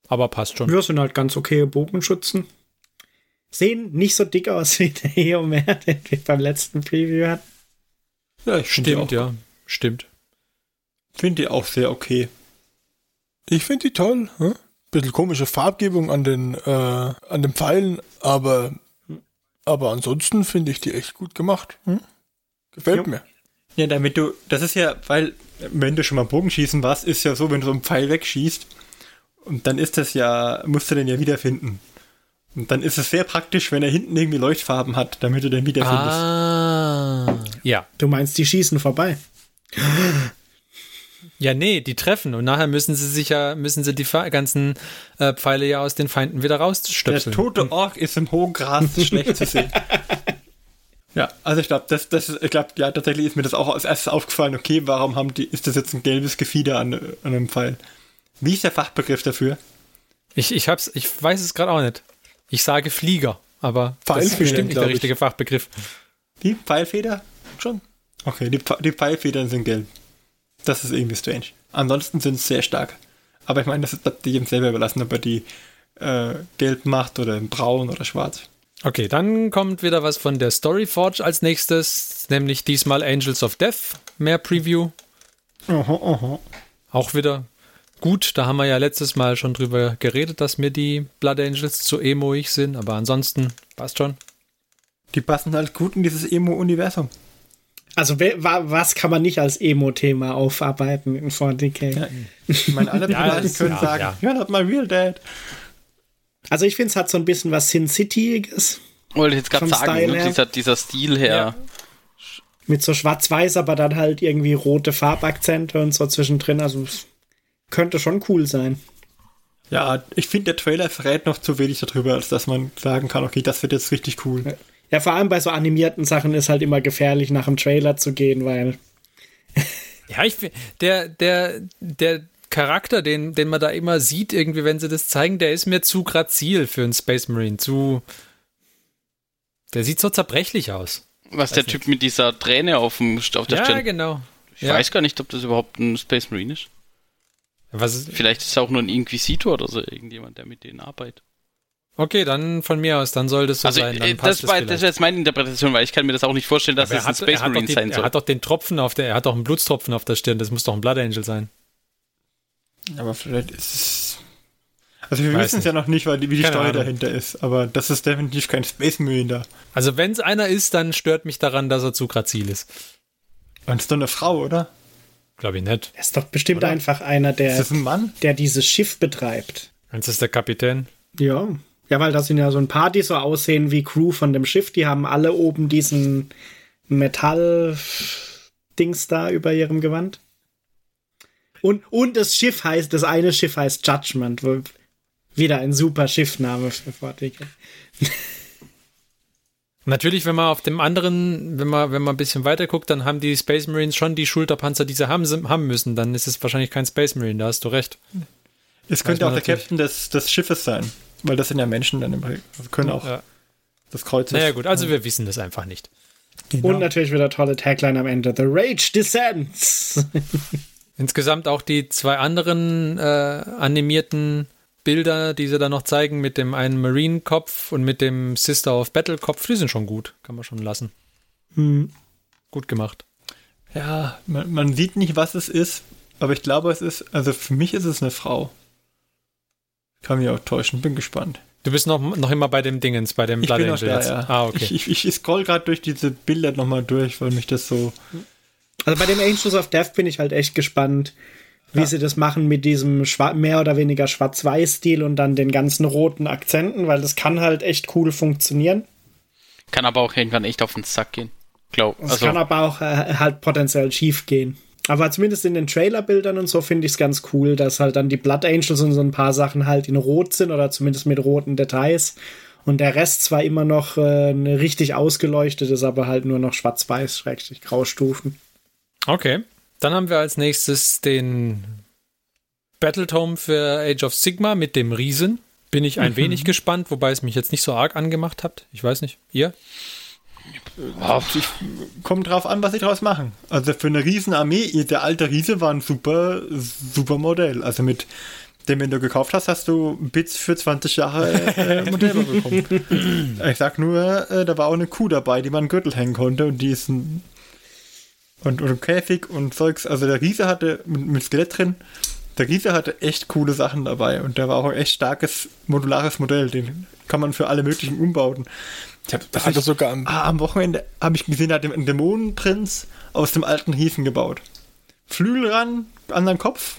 Aber passt schon. Wir sind halt ganz okay Bogenschützen. Sehen nicht so dick aus *laughs* wie der Eomer, den wir beim letzten Preview hatten. Ja, finde Stimmt, ja. Stimmt. find die auch sehr okay. Ich finde die toll. Hm? Bisschen komische Farbgebung an den, äh, an den Pfeilen, aber, aber ansonsten finde ich die echt gut gemacht. Hm? Gefällt Ja. mir. Ja, damit du, das ist ja, weil, wenn du schon mal Bogenschießen warst, ist ja so, wenn du so einen Pfeil wegschießt, und dann ist das ja, musst du den ja wiederfinden. Und dann ist es sehr praktisch, wenn er hinten irgendwie Leuchtfarben hat, damit du den wiederfindest. Ah. Ja. Du meinst, die schießen vorbei. Ja, nee, die treffen und nachher müssen sie sich ja, müssen sie die ganzen äh, Pfeile ja aus den Feinden wieder Der rausstöpseln. tote Ork ist im hohen Gras *laughs* schlecht zu sehen. Ja, also ich glaube, das, das, ich glaube, ja, tatsächlich ist mir das auch als erstes aufgefallen. Okay, warum haben die, ist das jetzt ein gelbes Gefieder an, an einem Pfeil? Wie ist der Fachbegriff dafür? Ich, ich hab's, ich weiß es gerade auch nicht. Ich sage Flieger, aber das ist bestimmt nicht der ich. richtige Fachbegriff. Die Pfeilfeder? Schon. Okay, die, die Pfeilfedern sind gelb. Das ist irgendwie strange. Ansonsten sind sie sehr stark. Aber ich meine, das ist jedem selber überlassen, ob er die äh, gelb macht oder braun oder schwarz. Okay, dann kommt wieder was von der Storyforge als nächstes, nämlich diesmal Angels of Death, mehr Preview. Aha, aha. Auch wieder gut, da haben wir ja letztes Mal schon drüber geredet, dass mir die Blood Angels zu emoig sind, aber ansonsten passt schon. Die passen halt gut in dieses Emo-Universum. Also, was kann man nicht als Emo-Thema aufarbeiten in 40k? Ja. Ich meine, alle *laughs* Ja, das- können ja, sagen, ja. you're not my real dad. Also, ich finde, es hat so ein bisschen was Sin City-iges. Wollte ich jetzt gerade sagen, ne? dieser, dieser Stil her. Ja. Mit so schwarz-weiß, aber dann halt irgendwie rote Farbakzente und so zwischendrin. Also, es könnte schon cool sein. Ja, ich finde, der Trailer verrät noch zu wenig darüber, als dass man sagen kann, okay, das wird jetzt richtig cool. Ja, vor allem bei so animierten Sachen ist halt immer gefährlich, nach dem Trailer zu gehen, weil *laughs* Ja, ich der, der, der Charakter, den, den man da immer sieht, irgendwie, wenn sie das zeigen, der ist mir zu grazil für einen Space Marine, zu. Der sieht so zerbrechlich aus. Was der Typ mit dieser Träne auf, dem, auf der ja, Stirn. genau. Ich ja. weiß gar nicht, ob das überhaupt ein Space Marine ist. Was ist, Vielleicht ist es auch nur ein Inquisitor oder so, irgendjemand, der mit denen arbeitet. okay, dann von mir aus, dann soll das so Also, sein. Dann äh, passt das, war, das ist jetzt meine Interpretation, weil ich kann mir das auch nicht vorstellen, dass es er ein Space er, Marine die, sein er soll. hat doch den Tropfen auf der, er hat doch einen Blutstropfen auf der Stirn, das muss doch ein Blood Angel sein. Aber vielleicht ist es. Also wir wissen es ja noch nicht, weil die, wie die Keine Steuer Ahnung. dahinter ist. Aber das ist definitiv kein Space Marine da. Also wenn es einer ist, dann stört mich daran, dass er zu grazil ist. Und ist doch eine Frau, oder? Glaube ich nicht. er ist doch bestimmt Oder? einfach einer, Ist der, das ein Mann? der dieses Schiff betreibt. Eins ist der Kapitän. Ja. Ja, weil das sind ja so ein paar, die so aussehen wie Crew von dem Schiff. Die haben alle oben diesen Metall-Dings da über ihrem Gewand. Und, und das Schiff heißt, das eine Schiff heißt Judgment. Wieder ein super Schiffname für 40k. Natürlich, wenn man auf dem anderen, wenn man, wenn man ein bisschen weiter guckt, dann haben die Space Marines schon die Schulterpanzer, die sie haben, haben müssen. Dann ist es wahrscheinlich kein Space Marine, da hast du recht. Es könnte auch der natürlich. Captain des, des Schiffes sein. Weil das sind ja Menschen dann im. Also können auch Ja. das Kreuz. Naja, gut, also wir wissen das einfach nicht. Genau. Und natürlich wieder tolle Tagline am Ende. The Rage Descends. *laughs* Insgesamt auch die zwei anderen äh, animierten Bilder, die sie da noch zeigen, mit dem einen Marine-Kopf und mit dem Sister of Battle-Kopf, die sind schon gut. Kann man schon lassen. Hm. Gut gemacht. Ja, man, man sieht nicht, was es ist, aber ich glaube, es ist, also für mich ist es eine Frau. Kann mich auch täuschen, bin gespannt. Du bist noch, noch immer bei dem Dingens, bei dem Ich Blood bin noch Angel da, jetzt. ja. Ah, okay. Ich, ich, ich scroll gerade durch diese Bilder nochmal durch, weil mich das so. Also bei dem Angels of Death bin ich halt echt gespannt, wie sie das machen mit diesem mehr oder weniger Schwarz-Weiß-Stil und dann den ganzen roten Akzenten, weil das kann halt echt cool funktionieren. Kann aber auch irgendwann echt auf den Sack gehen. Glaub, Es also, kann aber auch äh, halt potenziell schief gehen. Aber zumindest in den Trailerbildern und so finde ich es ganz cool, dass halt dann die Blood Angels und so ein paar Sachen halt in Rot sind oder zumindest mit roten Details. Und der Rest zwar immer noch äh, richtig ausgeleuchtet ist, aber halt nur noch schwarz-weiß, schrägstrich Graustufen. Okay. Dann haben wir als nächstes den Battletome für Age of Sigma mit dem Riesen. Bin ich ein wenig gespannt, wobei es mich jetzt nicht so arg angemacht hat. Ich weiß nicht. Ihr? Kommt drauf an, was sie draus machen. Also für eine Riesenarmee, der alte Riese war ein super, super Modell. Also mit dem, wenn du gekauft hast, hast du Bits für 20 Jahre äh, *laughs* Modell bekommen. *laughs* ich sag nur, äh, da war auch eine Kuh dabei, die man Gürtel hängen konnte und die ist ein und, und Käfig und Zeugs. Also der Riese hatte mit, mit Skelett drin, der Riese hatte echt coole Sachen dabei und der war auch ein echt starkes modulares Modell. Den kann man für alle möglichen umbauen. Ich hab, Da hat er sogar am, Ah, am Wochenende habe ich gesehen, hat einen Dämonenprinz aus dem alten Riesen gebaut. Flügel ran, an den Kopf.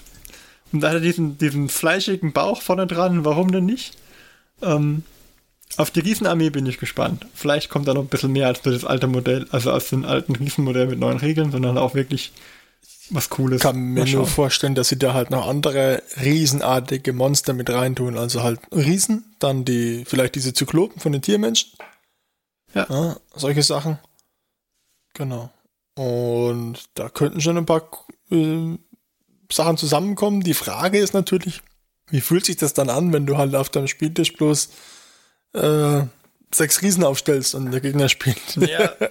Und da hat er diesen, diesen fleischigen Bauch vorne dran. Warum denn nicht? Ähm, auf die Riesenarmee bin ich gespannt. Vielleicht kommt da noch ein bisschen mehr als nur das alte Modell, also aus dem alten Riesenmodell mit neuen Regeln, sondern auch wirklich was Cooles. Ich kann mir nur vorstellen, dass sie da halt noch andere riesenartige Monster mit reintun. Also halt Riesen, dann die, vielleicht diese Zyklopen von den Tiermenschen. Ja. solche Sachen. Genau. Und da könnten schon ein paar äh, Sachen zusammenkommen. Die Frage ist natürlich, wie fühlt sich das dann an, wenn du halt auf deinem Spieltisch bloß äh, sechs Riesen aufstellst und der Gegner spielt? Ja. *laughs*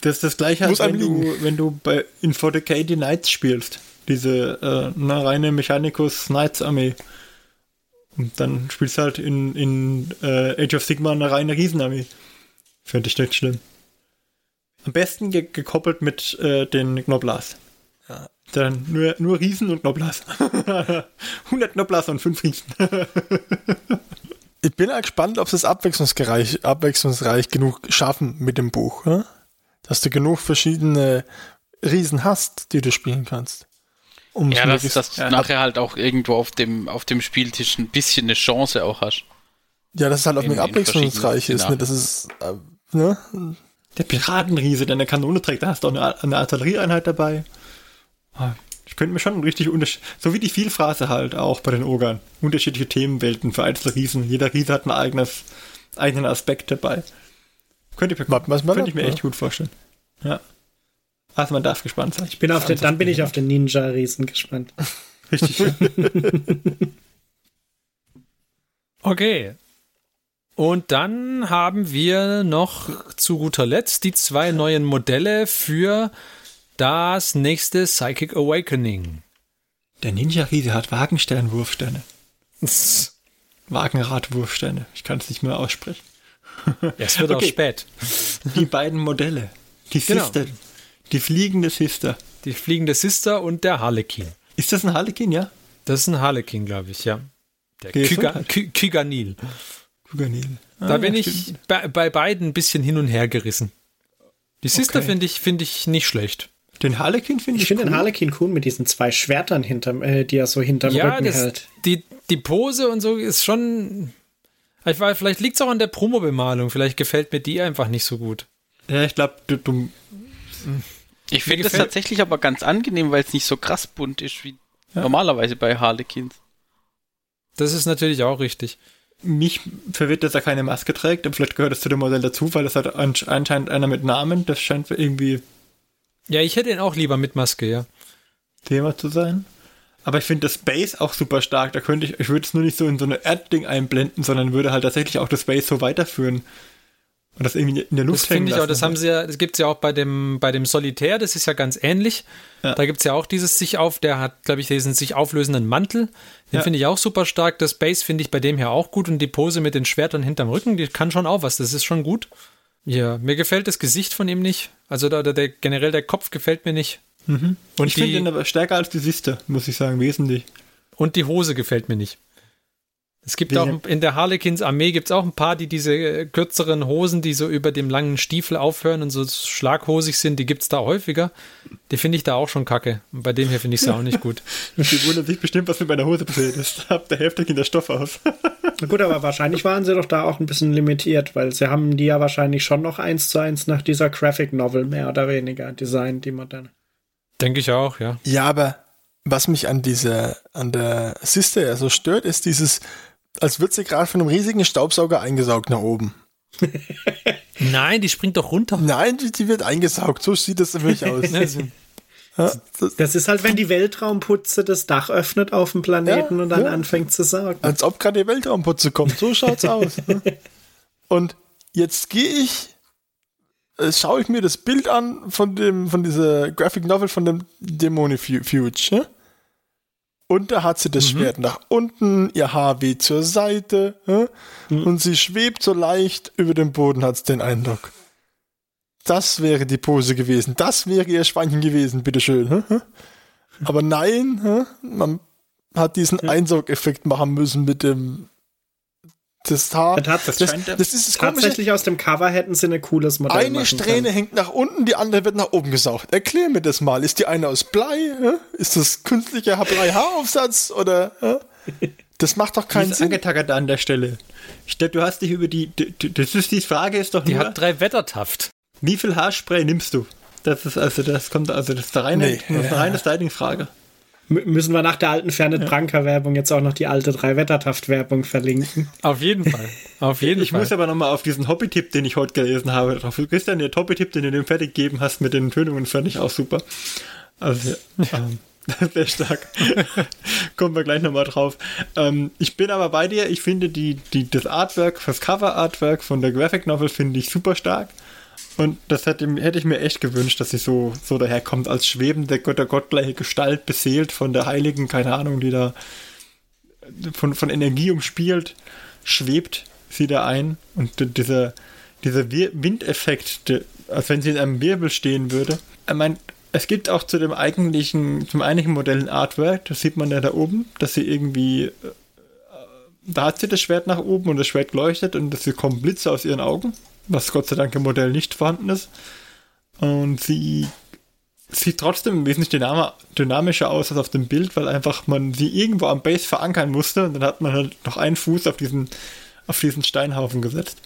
Das ist das gleiche, als wenn du, wenn du bei in 40k die Knights spielst. Diese äh, eine reine Mechanicus Knights Armee. Und dann spielst du halt in, in äh, Age of Sigma eine reine Riesenarmee. Finde ich nicht schlimm. Am besten ge gekoppelt mit äh, den Knoblas. Ja. Dann nur, nur Riesen und Knoblas. 100 *laughs* Knoblas und 5 Riesen. *laughs* Ich bin auch gespannt, ob sie es abwechslungsreich, abwechslungsreich genug schaffen mit dem Buch. Ja? Dass du genug verschiedene Riesen hast, die du spielen kannst. Um Ja, dass, dass du ja. nachher halt auch irgendwo auf dem, auf dem Spieltisch ein bisschen eine Chance auch hast. ja, dass es halt auch in- mit abwechslungsreich ist. Ne? Das ist, äh, ne? Der Piratenriese, der eine Kanone trägt, da hast du auch eine, eine Artillerieeinheit dabei. Ich könnte mir schon richtig unterschied so wie die Vielphrase halt auch bei den Ogern. Unterschiedliche Themenwelten für einzelne Riesen. Jeder Riese hat einen eigenes, eigenen Aspekt dabei. Könnte ich mir, wir's mal könnte ich mir ja. echt gut vorstellen. Ja. Also man darf gespannt sein. Ich bin auf den, dann bin ich auf den Ninja-Riesen gespannt. *laughs* Richtig. Okay. Und dann haben wir noch zu guter Letzt die zwei neuen Modelle für das nächste Psychic Awakening. Der Ninja-Riese hat Wagensternwurfsterne. Wagenradwurfsterne. Ich kann es nicht mehr aussprechen. Es wird auch Okay. spät. Die beiden Modelle. Die Genau. Sister. Die fliegende Sister. Die fliegende Sister und der Harlekin. Ist das ein Harlekin, ja? Das ist ein Harlekin, glaube ich, ja. Der Kyga, so. Ky Kyganil. Kuganil. Da bin ich bei, bei beiden ein bisschen hin und her gerissen. Die Sister Okay. finde ich, finde ich nicht schlecht. Den Harlekin finde ich, Ich finde den cool. Harlequin cool mit diesen zwei Schwertern hinterm, äh, die er so hinterm Ja, Rücken das, hält. die, die Pose und so ist schon. Ich weiß, vielleicht liegt es auch an der Promo-Bemalung. Vielleicht gefällt mir die einfach nicht so gut. Ja, ich glaube, du, du Ich finde es tatsächlich aber ganz angenehm, weil es nicht so krass bunt ist wie normalerweise bei Harlequins. Das ist natürlich auch richtig. mich verwirrt, dass er keine Maske trägt, aber vielleicht gehört das zu dem Modell dazu, weil das hat ansch- anscheinend einer mit Namen, das scheint irgendwie Ja, ich hätte ihn auch lieber mit Maske, ja. Thema zu sein. Aber ich finde das Space auch super stark. Da könnte ich, ich würde es nur nicht so in so eine Erdding einblenden, sondern würde halt tatsächlich auch das Space so weiterführen. Und das irgendwie in der Luft Das finde ich auch, das haben sie ja, das gibt es ja auch bei dem, bei dem Solitär, das ist ja ganz ähnlich. Ja. Da gibt es ja auch dieses sich auf, der hat, glaube ich, diesen sich auflösenden Mantel. Den Ja. finde ich auch super stark. Das Base finde ich bei dem hier auch gut und die Pose mit den Schwertern hinterm Rücken, die kann schon auch was. Das ist schon gut. Ja, mir gefällt das Gesicht von ihm nicht. Also da, der, der, generell der Kopf gefällt mir nicht. Und, ich finde ihn aber stärker als die Sister, muss ich sagen, wesentlich. und die Hose gefällt mir nicht. Es gibt auch in der Harlequins Armee gibt es auch ein paar, die diese äh, kürzeren Hosen, die so über dem langen Stiefel aufhören und so schlaghosig sind, die gibt es da häufiger. Die finde ich da auch schon kacke. Und bei dem hier finde ich sie auch nicht gut. *laughs* Die wundern sich bestimmt, was mit meiner Hose passiert ist. Ab der Hälfte ging der Stoff aus. *laughs* Gut, aber wahrscheinlich waren sie doch da auch ein bisschen limitiert, weil sie haben die ja wahrscheinlich schon noch eins zu eins nach dieser Graphic Novel mehr oder weniger designt, die moderne. Denke ich auch, ja. Ja, aber was mich an dieser, an der Sister ja so stört, ist dieses, als wird sie gerade von einem riesigen Staubsauger eingesaugt nach oben. *laughs* Nein, die springt doch runter. Nein, die, die wird eingesaugt. So sieht das für mich *laughs* aus. Das, ist halt, wenn die Weltraumputze das Dach öffnet auf dem Planeten Ja, und dann ja. anfängt zu saugen. als ob gerade die Weltraumputze kommt. So schaut's aus. ne? *laughs* Und jetzt gehe ich, äh, schaue ich mir das Bild an von dem, von dieser Graphic Novel von dem Demonifuge. Ne? Und da hat sie das Schwert nach unten, ihr Haar weht zur Seite ne? und sie schwebt so leicht über dem Boden, hat's den Eindruck. Das wäre die Pose gewesen. Das wäre ihr Schweinchen gewesen, bitteschön. Aber nein, ne? man hat diesen Einsaugeffekt machen müssen mit dem Das Haar. Das, Das, das, das, ist das Komische. tatsächlich aus dem Cover hätten sie ein cooles Modell Eine Strähne können. hängt nach unten, die andere wird nach oben gesaugt. Erklär mir das mal. Ist die eine aus Blei? Ist das künstlicher Blei-Haaraufsatz? Oder? Das macht doch Die keinen ist Sinn. angetackert an der Stelle. Ich glaube, du hast dich über die, die, die. Das ist die Frage ist doch Die nur, hat drei Wettertaft. Wie viel Haarspray nimmst du? Das ist also, das kommt, also das ist eine reine, Nee. das ist eine reine Styling-Frage. Müssen wir nach der alten Fernet Branca Werbung jetzt auch noch die alte drei Wettertaft Werbung verlinken? *laughs* Auf jeden Fall. Auf jeden Ich Fall. muss aber nochmal auf diesen Hobby-Tipp, den ich heute gelesen habe, drauf. Christian, der Hobby-Tipp, den du dem fertig gegeben hast mit den Tönungen, fand ich auch super. Also, *laughs* ähm, *laughs* sehr stark. Kommen wir gleich nochmal drauf. Ähm, ich bin aber bei dir. Ich finde die, die, das Artwork, das Cover-Artwork von der Graphic Novel finde ich super stark. Und das hätte, hätte ich mir echt gewünscht, dass sie so, so daherkommt, als schwebende, Gott der gottgleiche Gestalt, beseelt von der Heiligen, keine Ahnung, die da von, von Energie umspielt, schwebt sie da ein. Und dieser, dieser Windeffekt, als wenn sie in einem Wirbel stehen würde. Ich meine, es gibt auch zu dem eigentlichen, zum eigentlichen Modell ein Artwork, das sieht man ja da oben, dass sie irgendwie, äh, da hat sie das Schwert nach oben und das Schwert leuchtet und es kommen Blitze aus ihren Augen, was Gott sei Dank im Modell nicht vorhanden ist. Und sie sieht trotzdem wesentlich dynam dynamischer aus als auf dem Bild, weil einfach man sie irgendwo am Base verankern musste und dann hat man halt noch einen Fuß auf diesen, auf diesen Steinhaufen gesetzt.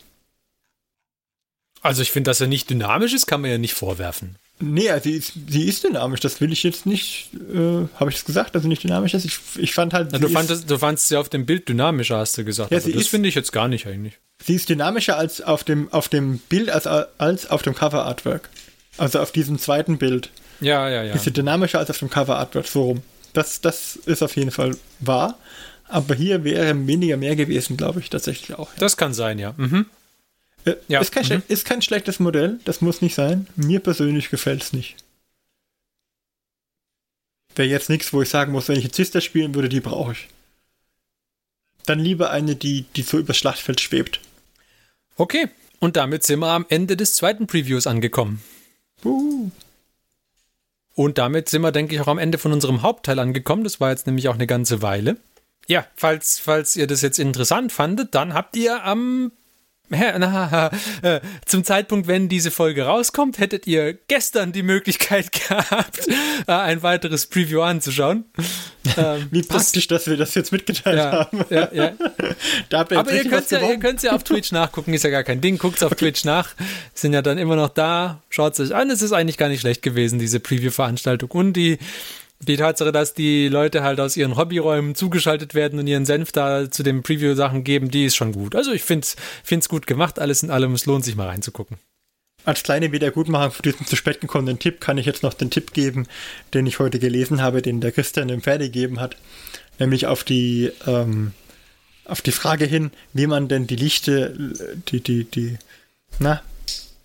Also ich finde, dass er nicht dynamisch ist, kann man ja nicht vorwerfen. Nee, also sie ist, sie ist dynamisch, das will ich jetzt nicht, äh, habe ich es gesagt, dass sie nicht dynamisch ist? Ich, ich fand halt, Ja, du, fandest, du fandst sie auf dem Bild dynamischer, hast du gesagt. Ja, aber sie das ist- finde ich jetzt gar nicht eigentlich. sie ist dynamischer als auf dem, auf dem Bild, als, als auf dem Cover-Artwork. Also auf diesem zweiten Bild. Ja, ja, ja. Ist sie dynamischer als auf dem Cover-Artwork, so rum. Das, das ist auf jeden Fall wahr. Aber hier wäre weniger mehr gewesen, glaube ich, tatsächlich auch. Das kann sein, ja. Mhm. Äh, Ja, Ist, kein, schle- ist kein schlechtes Modell, das muss nicht sein. Mir persönlich gefällt es nicht. Wäre jetzt nichts, wo ich sagen muss, wenn ich jetzt Sister spielen würde, die brauche ich. Dann lieber eine, die, die so übers Schlachtfeld schwebt. Okay, und damit sind wir am Ende des zweiten Previews angekommen. Uh. Und damit sind wir, denke ich, auch am Ende von unserem Hauptteil angekommen. Das war jetzt nämlich auch eine ganze Weile. Ja, falls, falls ihr das jetzt interessant fandet, dann habt ihr am zum Zeitpunkt, wenn diese Folge rauskommt, hättet ihr gestern die Möglichkeit *laughs* gehabt, äh, ein weiteres Preview anzuschauen. Ähm, Wie praktisch, dass wir das jetzt mitgeteilt ja, haben. ja, ja. *laughs* Aber ihr könnt ja, ihr gewonnen. könnt's ja auf Twitch *laughs* nachgucken, ist ja gar kein Ding. Guckt's auf Twitch nach, sind ja dann immer noch da. Schaut's euch an. Es ist eigentlich gar nicht schlecht gewesen, diese Preview-Veranstaltung. Und die, die Tatsache, dass die Leute halt aus ihren Hobbyräumen zugeschaltet werden und ihren Senf da zu den Preview-Sachen geben, die ist schon gut. Also ich find's, find's gut gemacht. Alles in allem, es lohnt sich mal reinzugucken. Als kleine Wiedergutmachung für diesen zu spät gekommenen Tipp kann ich jetzt noch den Tipp geben, den ich heute gelesen habe, den der Christian dem Pferd gegeben hat. Nämlich auf die, ähm, auf die Frage hin, wie man denn die Lichte, die, die, die, na,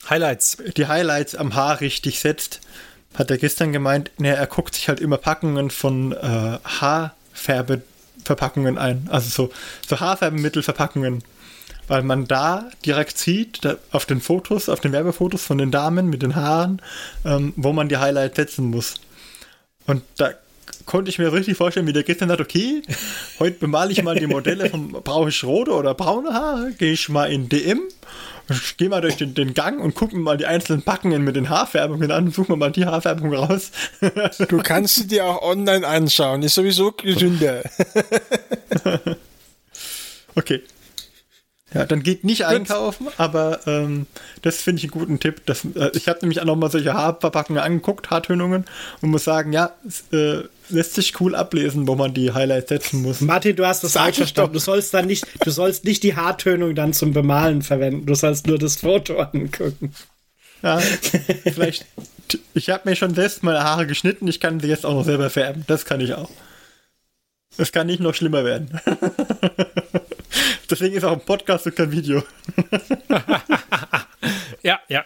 Highlights. die Highlights am Haar richtig setzt, hat der Christian gemeint, ne, er guckt sich halt immer Packungen von äh, Haarfärbeverpackungen ein. Also so, so Haarfärbemittelverpackungen. Weil man da direkt sieht, da auf den Fotos, auf den Werbefotos von den Damen mit den Haaren, ähm, wo man die Highlights setzen muss. Und da konnte ich mir richtig vorstellen, wie der Christian sagt, okay, *laughs* heute bemale ich mal die Modelle vom, brauche ich rote oder braune Haare, gehe ich mal in DM, gehe mal durch den, den Gang und gucke mir mal die einzelnen Packungen mit den Haarfärbungen an, suche mir mal die Haarfärbung raus. Du kannst sie dir auch online anschauen. Ist sowieso gesünder. *laughs* Okay. Ja, dann geht nicht einkaufen, aber ähm, das finde ich einen guten Tipp. Das, äh, ich habe nämlich auch noch mal solche Haarverpackungen angeguckt, Haartönungen, und muss sagen, ja, es äh, lässt sich cool ablesen, wo man die Highlights setzen muss. Martin, du hast das falsch verstanden. Du sollst dann nicht, du sollst nicht die Haartönung dann zum Bemalen verwenden. Du sollst nur das Foto angucken. Ja, vielleicht. Ich habe mir schon selbst meine Haare geschnitten, ich kann sie jetzt auch noch selber färben. Das kann ich auch. Es kann nicht noch schlimmer werden. *laughs* Deswegen ist auch ein Podcast und kein Video. *laughs* Ja, ja.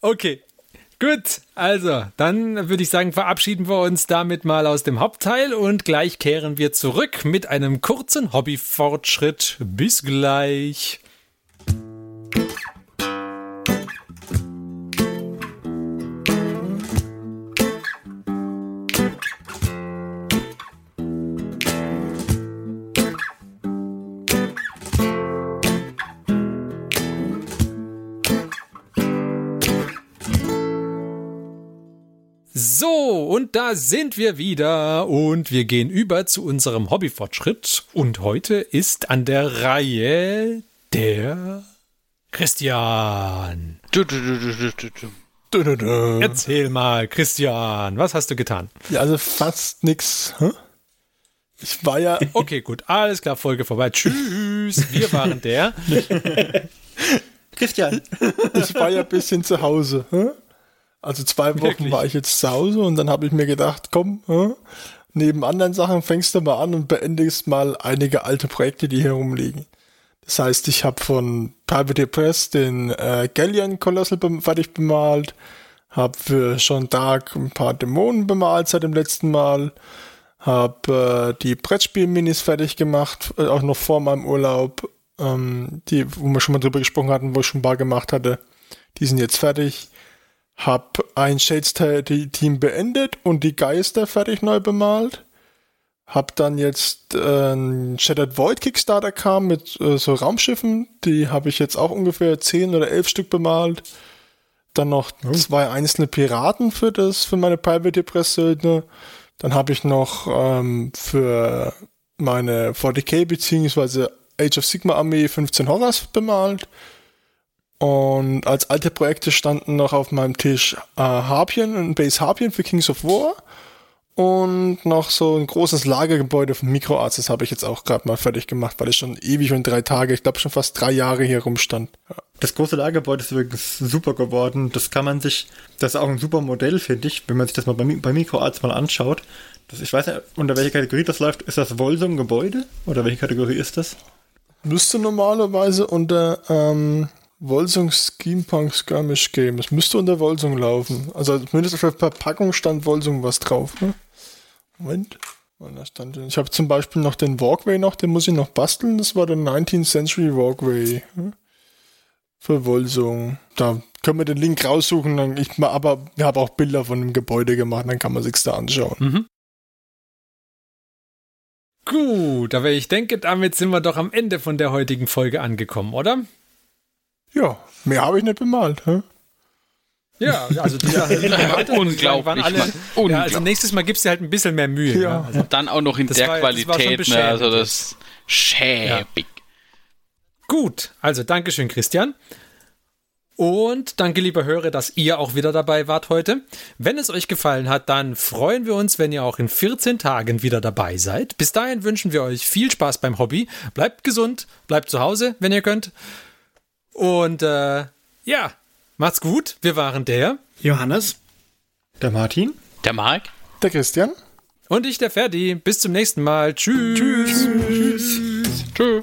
Okay. Gut, also dann würde ich sagen, verabschieden wir uns damit mal aus dem Hauptteil und gleich kehren wir zurück mit einem kurzen Hobbyfortschritt. Bis gleich. Und da sind wir wieder und wir gehen über zu unserem Hobbyfortschritt. Und heute ist an der Reihe der Christian. Du, du, du. Erzähl mal, Christian, was hast du getan? Ja, also fast nix. Hä? Ich war ja, *laughs* Okay, gut, alles klar, Folge vorbei. Tschüss, wir waren der. *laughs* Christian, ich war ja ein bisschen zu Hause. Hä? Also zwei Wochen Wirklich? war ich jetzt zu Hause und dann habe ich mir gedacht, komm, hä? neben anderen Sachen fängst du mal an und beendest mal einige alte Projekte, die hier rumliegen. Das heißt, ich habe von Private Press den äh, Galleon Colossal bem fertig bemalt, habe für Jean d'Arc ein paar Dämonen bemalt seit dem letzten Mal, habe äh, die Brettspiel-Minis fertig gemacht, äh, auch noch vor meinem Urlaub, ähm, die, wo wir schon mal drüber gesprochen hatten, wo ich schon ein paar gemacht hatte. Die sind jetzt fertig. Hab ein Shades-Team beendet und die Geister fertig neu bemalt. Hab dann jetzt äh, ein Shattered Void Kickstarter kam mit äh, so Raumschiffen. Die habe ich jetzt auch ungefähr 10 oder 11 Stück bemalt. Dann noch zwei einzelne Piraten für das, für meine Private Press Söldner. Dann habe ich noch ähm, für meine 40k beziehungsweise Age of Sigma Armee 15 Horrors bemalt. Und als alte Projekte standen noch auf meinem Tisch äh, Harpien, ein Base Harpien für Kings of War und noch so ein großes Lagergebäude von MicroArts. Das habe ich jetzt auch gerade mal fertig gemacht, weil ich schon ewig und drei Tage, ich glaube schon fast drei Jahre hier rumstand. Ja. das große Lagergebäude ist übrigens super geworden. Das kann man sich, das ist auch ein super Modell, finde ich, wenn man sich das mal bei, bei Microarts mal anschaut. Das, ich weiß nicht, unter welcher Kategorie das läuft. Ist das Volsum Gebäude? Oder welche Kategorie ist das? Müsste normalerweise unter ähm, Wolsung Schemepunk Skirmish Game. Es müsste unter Wolsung laufen. Also zumindest auf der Verpackung stand Wolsung was drauf. Ne? Moment. Ich habe zum Beispiel noch den Walkway noch, den muss ich noch basteln. Das war der 19th Century Walkway. hm? Für Wolsung. Da können wir den Link raussuchen. Dann ich aber wir haben auch Bilder von dem Gebäude gemacht, dann kann man sich's da anschauen. Gut, aber ich denke, damit sind wir doch am Ende von der heutigen Folge angekommen, oder? Ja, mehr habe ich nicht bemalt. Hä? Ja, also die, *laughs* Unglaublich, waren alle, Mann. ja, also Unglaublich. nächstes Mal gibst du halt ein bisschen mehr Mühe. Ja. Ja. Also, Dann auch noch in Das der war- das Qualität, ne? Also das schäbig. Gut, also Dankeschön, Christian. Und danke, lieber Hörer, dass ihr auch wieder dabei wart heute. Wenn es euch gefallen hat, dann freuen wir uns, wenn ihr auch in 14 Tagen wieder dabei seid. Bis dahin wünschen wir euch viel Spaß beim Hobby. Bleibt gesund, bleibt zu Hause, wenn ihr könnt. Und äh, ja, macht's gut. Wir waren der Johannes? Der Martin? Der Marc? Der Christian? und ich, der Ferdi. Bis zum nächsten Mal. Tschüss. Tschüss. Tschö.